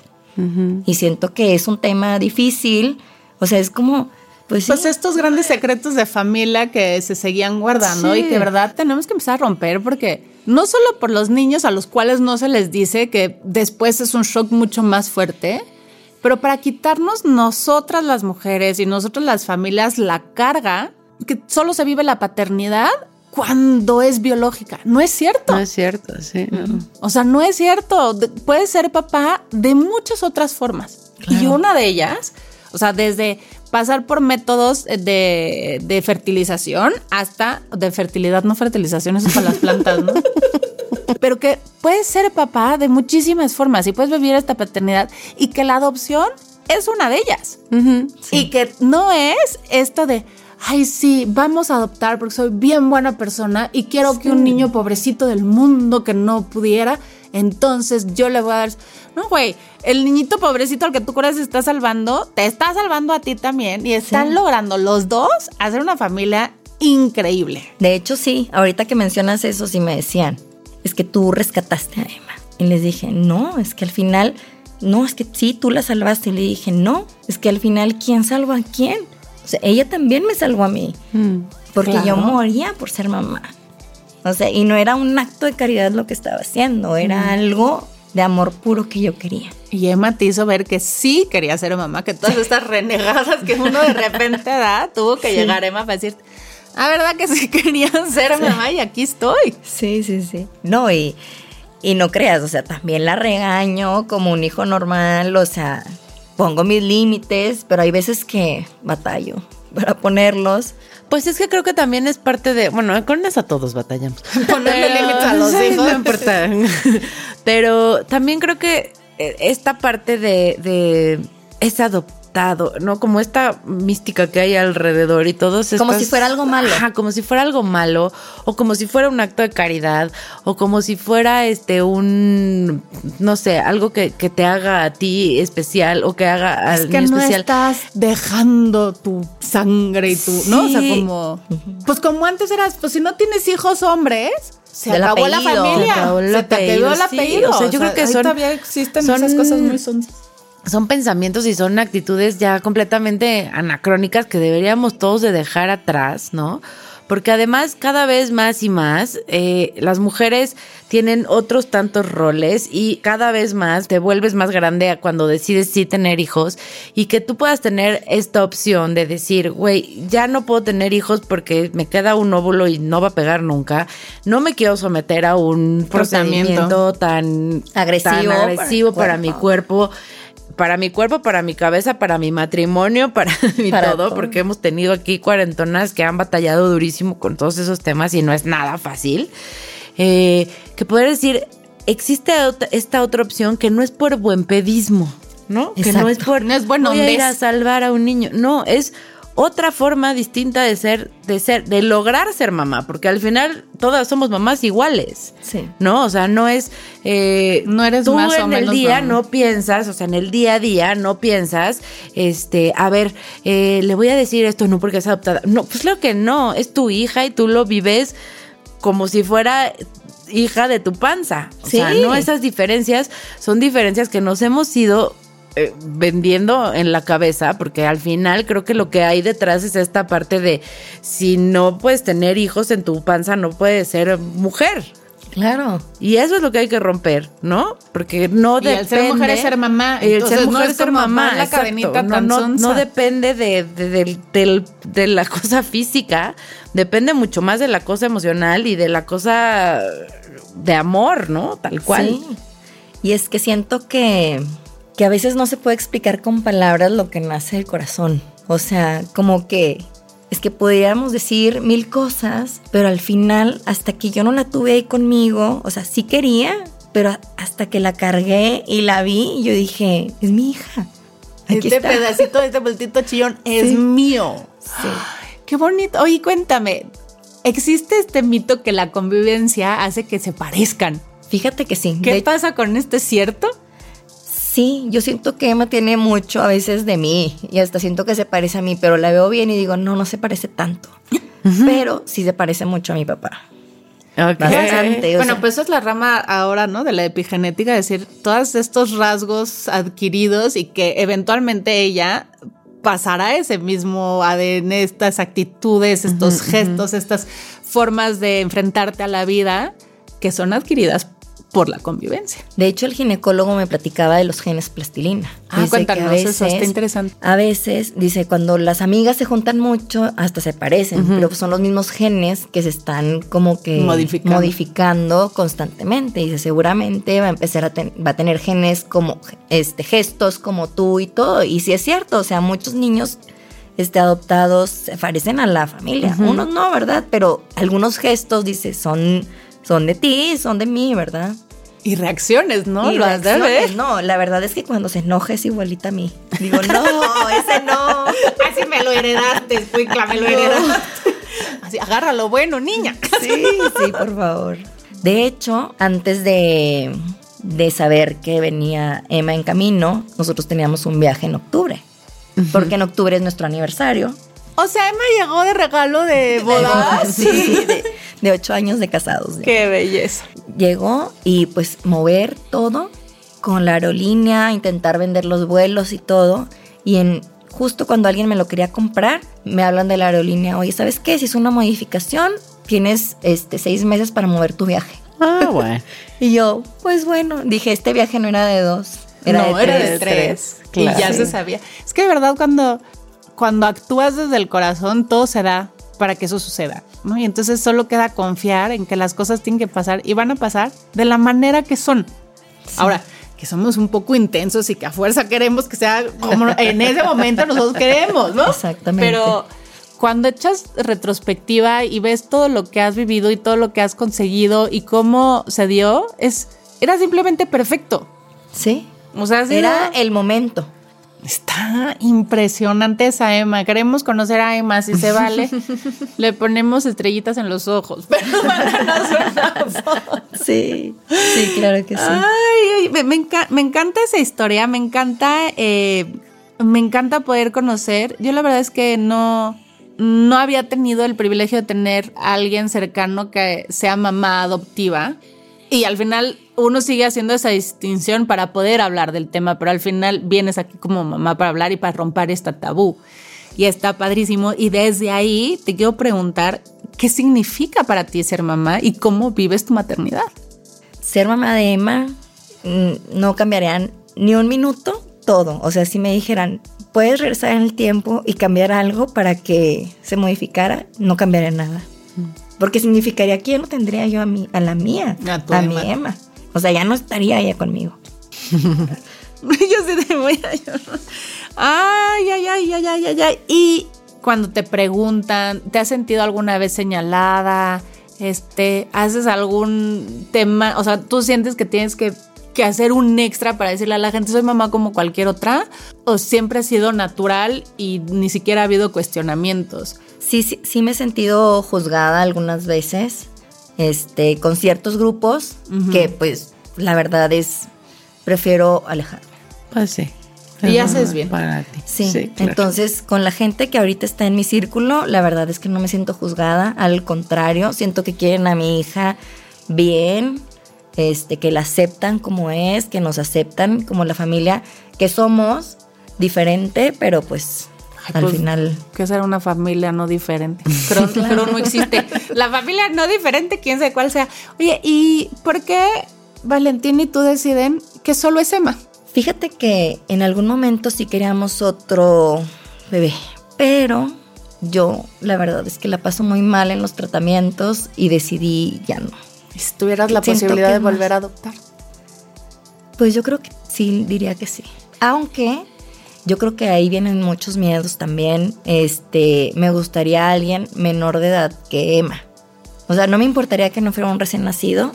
Y siento que es un tema difícil, o sea, es como, pues, sí, Pues estos grandes secretos de familia que se seguían guardando Sí. y que de verdad tenemos que empezar a romper porque no solo por los niños a los cuales no se les dice que después es un shock mucho más fuerte, pero para quitarnos nosotras las mujeres y nosotras las familias la carga que solo se vive la paternidad cuando es biológica. No es cierto. No es cierto, sí. no. O sea, no es cierto. De- Puedes ser papá de muchas otras formas. Y una de ellas, o sea, desde pasar por métodos de, de fertilización hasta de fertilidad, no fertilización, eso es para las plantas, ¿no? Pero que puedes ser papá de muchísimas formas y puedes vivir esta paternidad y que la adopción es una de ellas. Y que no es esto de, ay, sí, vamos a adoptar porque soy bien buena persona y quiero que un niño pobrecito del mundo que no pudiera, entonces yo le voy a dar... No, güey, el niñito pobrecito al que tú crees está salvando, te está salvando a ti también y están logrando los dos hacer una familia increíble. De hecho, sí, ahorita que mencionas eso, sí me decían, es que tú rescataste a Emma. Y les dije, no, es que al final, no, es que sí, tú la salvaste. Y le dije, no, es que al final, ¿quién salva a quién? O sea, ella también me salvó a mí, porque yo moría por ser mamá. O sea, y no era un acto de caridad lo que estaba haciendo, era algo de amor puro que yo quería. Y Emma te hizo ver que sí quería ser mamá, que todas estas renegadas que uno de repente da, tuvo que llegar Emma para decir, ah, ¿verdad que sí querían ser mamá y aquí estoy? Sí, sí, sí. No, y, y no creas, o sea, también la regaño como un hijo normal, o sea, pongo mis límites, pero hay veces que batallo para ponerlos. Pues es que creo que también es parte de, bueno, con eso todos batallamos. Ponerle límites a los sí, hijos. No importa. Pero también creo que eh, esta parte de, de es ¿no? Como esta mística que hay alrededor y todos Como si fuera algo malo. Ajá, como si fuera algo malo, o como si fuera un acto de caridad, o como si fuera este un no sé, algo que, que te haga a ti especial, o que haga al Es que no especial. estás dejando tu sangre y tu, ¿no? O sea, como, pues como antes eras, pues si no tienes hijos hombres, se acabó la familia, Se acabó el se te quedó el sí, apellido. o sea, yo creo que son- todavía existen son- esas cosas muy son. Son pensamientos y son actitudes ya completamente anacrónicas que deberíamos todos de dejar atrás, ¿no? Porque además cada vez más y más eh, las mujeres tienen otros tantos roles y cada vez más te vuelves más grande cuando decides sí tener hijos y que tú puedas tener esta opción de decir, güey, ya no puedo tener hijos porque me queda un óvulo y no va a pegar nunca, no me quiero someter a un procedimiento. tan Agresivo tan para mi cuerpo para mi cuerpo, para mi cabeza, para mi matrimonio, para mi Para todo, todo. porque hemos tenido aquí cuarentonas que han batallado durísimo con todos esos temas y no es nada fácil. Eh, que poder decir, existe esta otra opción que no es por buen pedismo, ¿no? Que no es Exacto. por No es buen voy a ir a salvar a un niño. No, es otra forma distinta de ser, de ser, de lograr ser mamá, porque al final todas somos mamás iguales. Sí. ¿No? O sea, no es. eh, No eres tú más o en el día mamá. no piensas, o sea, en el día a día no piensas, este, a ver, eh, le voy a decir esto, no porque es adoptada. No, pues claro que no, es tu hija y tú lo vives como si fuera hija de tu panza. O sea, no esas diferencias son diferencias que nos hemos ido eh, vendiendo en la cabeza, porque al final creo que lo que hay detrás es esta parte de si no puedes tener hijos en tu panza, no puedes ser mujer. Claro. Y eso es lo que hay que romper, ¿no? Porque no Y el depende. ser mujer es ser mamá, Y el ser no mujer es es ser mamá. la cadenita no, no, no depende de, de- de la cosa física, depende mucho más de la cosa emocional y de la cosa de amor, ¿no? Tal cual. Sí. Y es que siento que, que a veces no se puede explicar con palabras lo que nace del corazón. O sea, como que es que podríamos decir mil cosas, pero al final, hasta que yo no la tuve ahí conmigo, o sea, sí quería, pero hasta que la cargué y la vi, yo dije, es mi hija. Aquí este está. pedacito, este chillón es Sí. mío. Sí. Qué bonito. Oye, cuéntame, ¿existe este mito que la convivencia hace que se parezcan? Fíjate que sí. ¿Qué De- pasa con esto? ¿Es cierto? Sí, yo siento que Emma tiene mucho a veces de mí y hasta siento que se parece a mí, pero la veo bien y digo, no, no se parece tanto. Pero sí se parece mucho a mi papá. Ok. Bastante. o Bueno, sea, pues eso es la rama ahora, ¿no? De la epigenética, es decir, todos estos rasgos adquiridos y que eventualmente ella pasará ese mismo ADN, estas actitudes, estos gestos, estas formas de enfrentarte a la vida que son adquiridas por la convivencia. De hecho, el ginecólogo me platicaba de los genes plastilina. Ah, cuéntanos a eso, está interesante. A veces, dice, cuando las amigas se juntan mucho, hasta se parecen, pero son los mismos genes que se están como que Modificando. modificando constantemente. Dice, seguramente va a empezar a ten- va a tener genes como este gestos como tú y todo. Y sí es cierto, o sea, muchos niños este, adoptados se parecen a la familia. Unos no, ¿verdad? Pero algunos gestos, dice, son, son de ti, son de mí, ¿verdad? Y reacciones, ¿no? Y Lo reacciones. No, la verdad es que cuando se enoja es igualita a mí. Digo, no, ese no. Así me lo heredaste, me lo heredaste. Así, agarra lo bueno, niña. Sí, sí, por favor. De hecho, antes de, de saber que venía Emma en camino, nosotros teníamos un viaje en octubre. Porque en octubre es nuestro aniversario. O sea, Emma llegó de regalo de boda. Sí, de, de ocho años de casados. ya. Qué belleza. Llegó y pues mover todo con la aerolínea, intentar vender los vuelos y todo. Y en justo cuando alguien me lo quería comprar, me hablan de la aerolínea, oye, ¿sabes qué? Si es una modificación, tienes este, seis meses para mover tu viaje. Ah, bueno. Y yo, pues bueno, dije, este viaje no era de dos, era no, de era tres. de tres. Claro. Y ya se sabía. Es que de verdad cuando, cuando actúas desde el corazón, todo se da para que eso suceda. ¿no? Y entonces solo queda confiar en que las cosas tienen que pasar y van a pasar de la manera que son. Ahora, que somos un poco intensos y que a fuerza queremos que sea como en ese momento nosotros queremos, ¿no? Exactamente. Pero cuando echas retrospectiva y ves todo lo que has vivido y todo lo que has conseguido y cómo se dio, es, era simplemente perfecto. Sí, O sea, sido- era el momento. Está impresionante esa Emma. Queremos conocer a Emma, si se vale. Le ponemos estrellitas en los ojos. Pero. Sí, sí, claro que sí. Ay, ay, me, me enca- me encanta esa historia. Me encanta, eh, me encanta poder conocer. Yo la verdad es que no, no había tenido el privilegio de tener a alguien cercano que sea mamá adoptiva. Y al final uno sigue haciendo esa distinción para poder hablar del tema, pero al final vienes aquí como mamá para hablar y para romper esta tabú. Y está padrísimo. Y desde ahí te quiero preguntar, ¿qué significa para ti ser mamá y cómo vives tu maternidad? Ser mamá de Emma mm, no cambiaría ni un minuto todo. O sea, si me dijeran, puedes regresar en el tiempo y cambiar algo para que se modificara, no cambiaría nada. Porque significaría que ya no tendría yo a, mi, a la mía, A mi Emma. O sea, ya no estaría ella conmigo. Yo sí te voy a llorar. Ay, ay, ay, ay, ay, ay, ay. Y cuando te preguntan, ¿te has sentido alguna vez señalada? Este, ¿haces algún tema? O sea, tú sientes que tienes que que hacer un extra para decirle a la gente soy mamá como cualquier otra? ¿O siempre ha sido natural y ni siquiera ha habido cuestionamientos? Sí, sí, sí me he sentido juzgada algunas veces, este, con ciertos grupos que pues la verdad es, prefiero alejarme. Pues sí. Y Es haces bien. Para ti. Sí, claro. entonces con la gente que ahorita está en mi círculo, la verdad es que no me siento juzgada, al contrario, siento que quieren a mi hija bien, este, que la aceptan como es, que nos aceptan como la familia que somos, diferente, pero pues al pues, final Que ser una familia no diferente. Pero, pero no existe. La familia no diferente, quién sabe cuál sea. Oye, ¿y por qué Valentín y tú deciden que solo es Emma? Fíjate que en algún momento sí queríamos otro bebé, pero yo la verdad es que la paso muy mal en los tratamientos y decidí ya no. Si tuvieras la Siento posibilidad de más. volver a adoptar. Pues yo creo que sí, diría que sí. Aunque yo creo que ahí vienen muchos miedos también. Este, me gustaría alguien menor de edad que Emma. O sea, no me importaría que no fuera un recién nacido,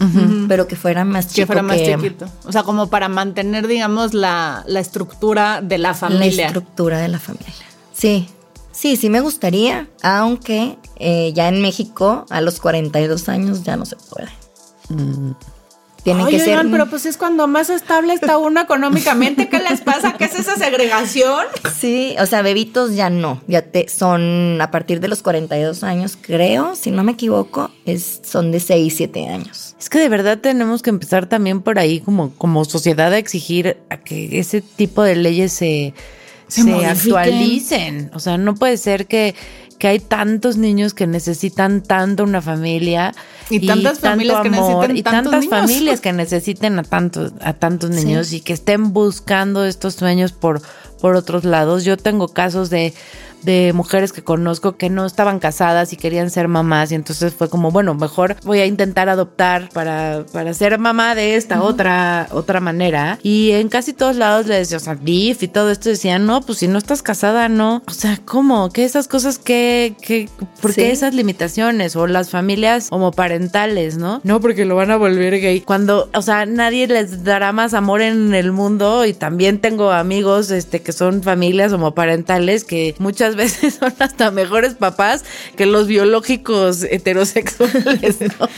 pero que fuera más chico Que fuera más chiquito. O sea, como para mantener, digamos, la, la estructura de la La familia. estructura de la familia. Sí, sí, sí me gustaría, aunque eh, ya en México a los 42 años ya no se puede. Tienen Oye, que ser... pero pues es cuando más estable está uno económicamente. ¿Qué les pasa? ¿Qué es esa segregación? Sí, o sea, bebitos ya no, ya te son a partir de los 42 años, creo, si no me equivoco, es son de 6, 7 años. Es que de verdad tenemos que empezar también por ahí como, como sociedad a exigir a que ese tipo de leyes se, Se actualicen. O sea, no puede ser que, que hay tantos niños que necesitan tanto una familia. Y tantas familias que necesiten y tantas niños. familias que necesiten a tantos, a tantos niños y que estén buscando estos sueños por, por otros lados. Yo tengo casos de, de mujeres que conozco que no estaban casadas y querían ser mamás y entonces fue como, bueno, mejor voy a intentar adoptar para, para ser mamá de esta otra, otra manera. Y en casi todos lados les decía, o sea, DIF y todo esto decían, no, pues si no estás casada, no. O sea, ¿cómo? ¿Qué esas cosas que, que por qué Sí. esas limitaciones? O las familias homoparentales, ¿no? No, porque lo van a volver gay. Cuando, o sea, nadie les dará más amor en el mundo y también tengo amigos, este, que son familias homoparentales que muchas veces son hasta mejores papás que los biológicos heterosexuales, ¿no?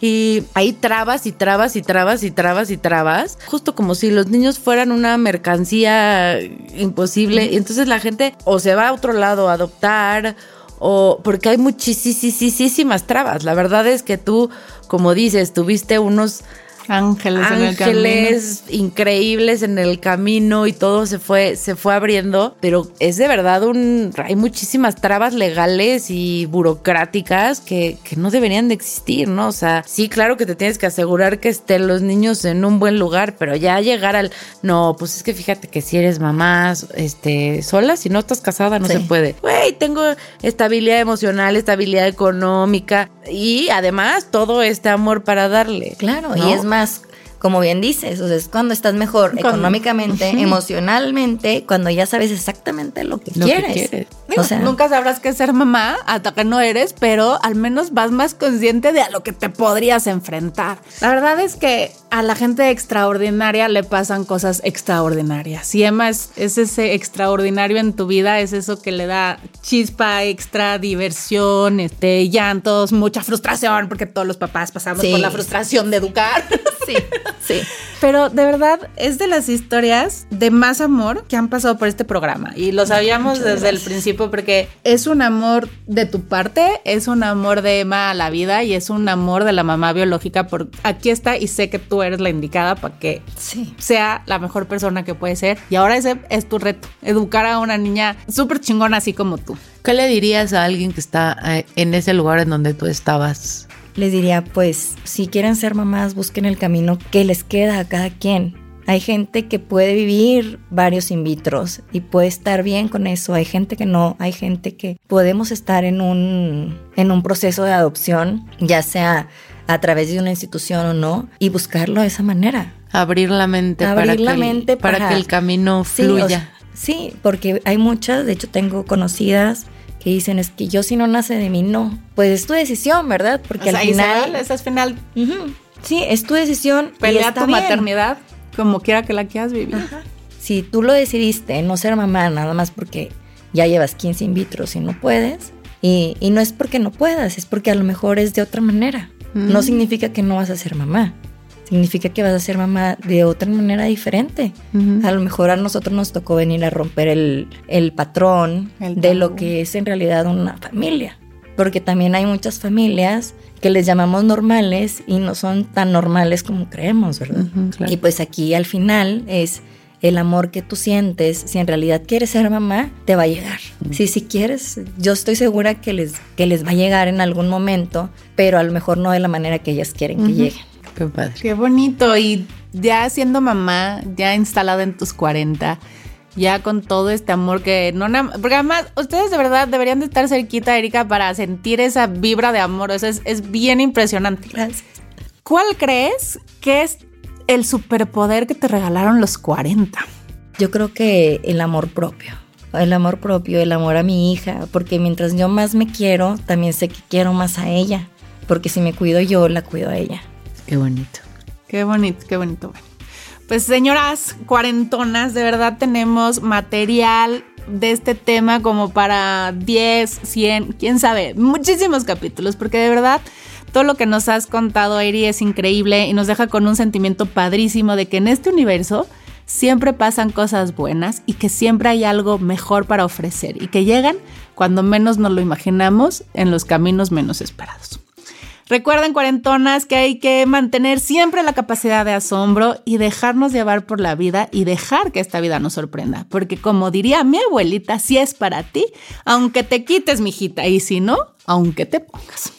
Y hay trabas y trabas y trabas y trabas y trabas, justo como si los niños fueran una mercancía imposible. Y entonces la gente o se va a otro lado a adoptar o porque hay muchísimas trabas. La verdad es que tú, como dices, tuviste unos Ángeles, en el camino. ángeles increíbles en el camino y todo se fue se fue abriendo, pero es de verdad un hay muchísimas trabas legales y burocráticas que, que no deberían de existir, ¿no? O sea, sí, claro que te tienes que asegurar que estén los niños en un buen lugar, pero ya llegar al no, pues es que fíjate que si eres mamá, este, sola, si no estás casada no Sí. se puede. Güey, tengo estabilidad emocional, estabilidad económica y además todo este amor para darle. Claro, ¿no? y es más, Ask. Como bien dices, o sea, es cuando estás mejor Cuando- económicamente, emocionalmente, cuando ya sabes exactamente lo que Lo que quieres. Digo, O sea, nunca sabrás qué ser mamá hasta que no eres, pero al menos vas más consciente de a lo que te podrías enfrentar. La verdad es que a la gente extraordinaria le pasan cosas extraordinarias. Y Emma es, es ese extraordinario en tu vida, es eso que le da chispa extra, diversión, este, llantos, mucha frustración, porque todos los papás pasamos Sí. por la frustración de educar. sí, sí. Pero de verdad es de las historias de más amor que han pasado por este programa. Y lo sabíamos desde el principio porque es un amor de tu parte, es un amor de Emma a la vida y es un amor de la mamá biológica. Por aquí está y sé que tú eres la indicada para que Sí. sea la mejor persona que puede ser. Y ahora ese es tu reto, educar a una niña súper chingona así como tú. ¿Qué le dirías a alguien que está eh, en ese lugar en donde tú estabas? Les diría, pues, si quieren ser mamás, busquen el camino que les queda a cada quien. Hay gente que puede vivir varios in vitros y puede estar bien con eso. Hay gente que no. Hay gente que podemos estar en un, en un proceso de adopción, ya sea a través de una institución o no, y buscarlo de esa manera. Abrir la mente Abrir para, que, la el- mente para para- que el camino Sí, o fluya. sea, sí, porque hay muchas, de hecho tengo conocidas que dicen es que yo si no nace de mí no. Pues es tu decisión, ¿verdad? Porque O sea, al final... ese es final. Sí, es tu decisión. Pelea tu bien. maternidad como quiera que la quieras vivir. Si tú lo decidiste, no ser mamá nada más porque ya llevas 15 in vitro y no puedes, y, y no es porque no puedas, es porque a lo mejor es de otra manera. No significa que no vas a ser mamá. Significa que vas a ser mamá de otra manera diferente. Ujú. A lo mejor a nosotros nos tocó venir a romper el, el patrón El de lo que es en realidad una familia. Porque también hay muchas familias que les llamamos normales y no son tan normales como creemos, ¿verdad? Claro. Y pues aquí al final es el amor que tú sientes. Si en realidad quieres ser mamá, te va a llegar. Si si quieres, yo estoy segura que les, que les va a llegar en algún momento, pero a lo mejor no de la manera que ellas quieren que lleguen. Qué padre. Qué bonito. Y ya siendo mamá, ya instalada en tus 40, ya con todo este amor que no nada Porque además, ustedes de verdad deberían de estar cerquita, Erika, para sentir esa vibra de amor. O sea, es, es bien impresionante. Gracias. ¿Cuál crees que es el superpoder que te regalaron los 40? Yo creo que el amor propio. El amor propio, el amor a mi hija, porque mientras yo más me quiero, también sé que quiero más a ella, porque si me cuido yo, la cuido a ella. Qué bonito. Qué bonito, qué bonito. Pues señoras cuarentonas, de verdad tenemos material de este tema como para 10, 100, quién sabe, muchísimos capítulos, porque de verdad todo lo que nos has contado, Eri, es increíble y nos deja con un sentimiento padrísimo de que en este universo siempre pasan cosas buenas y que siempre hay algo mejor para ofrecer y que llegan cuando menos nos lo imaginamos en los caminos menos esperados. Recuerden, cuarentonas, que hay que mantener siempre la capacidad de asombro y dejarnos llevar por la vida y dejar que esta vida nos sorprenda. Porque como diría mi abuelita, si es para ti, aunque te quites, mijita, y si no, aunque te pongas.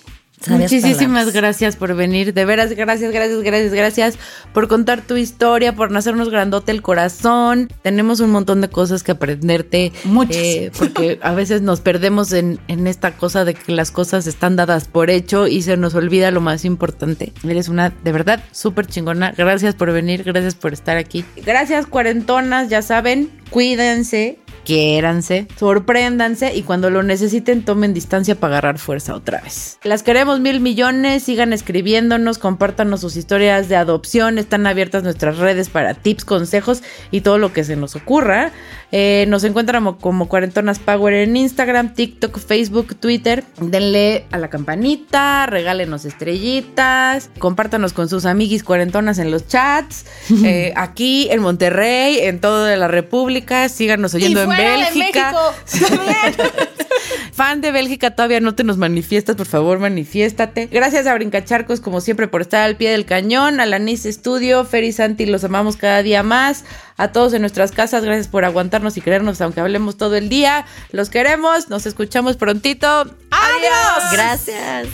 Muchísimas palabras. gracias por venir. De veras, gracias, gracias, gracias, gracias por contar tu historia, por hacernos grandote el corazón. Tenemos un montón de cosas que aprenderte. Muchas. eh, porque a veces nos perdemos en, en esta cosa de que las cosas están dadas por hecho y se nos olvida lo más importante. Eres una, de verdad, súper chingona. Gracias por venir, gracias por estar aquí. Gracias, cuarentonas, ya saben, cuídense. Quiéranse, sorpréndanse y cuando lo necesiten tomen distancia para agarrar fuerza otra vez. Las queremos mil millones, sigan escribiéndonos, compártanos sus historias de adopción, están abiertas nuestras redes para tips, consejos y todo lo que se nos ocurra. Eh, nos encuentran como, como Cuarentonas Power en Instagram, TikTok, Facebook, Twitter. Denle a la campanita, regálenos estrellitas, compártanos con sus amiguis cuarentonas en los chats, eh, aquí en Monterrey, en toda la República, síganos oyendo en Bélgica. Fan de Bélgica, todavía no te nos manifiestas, por favor, manifiéstate. Gracias a Brincacharcos, como siempre, por estar al pie del cañón. A la Nice Studio, Fer y Santi, los amamos cada día más. A todos en nuestras casas, gracias por aguantarnos y querernos, aunque hablemos todo el día. Los queremos, nos escuchamos prontito. ¡Adiós! Gracias.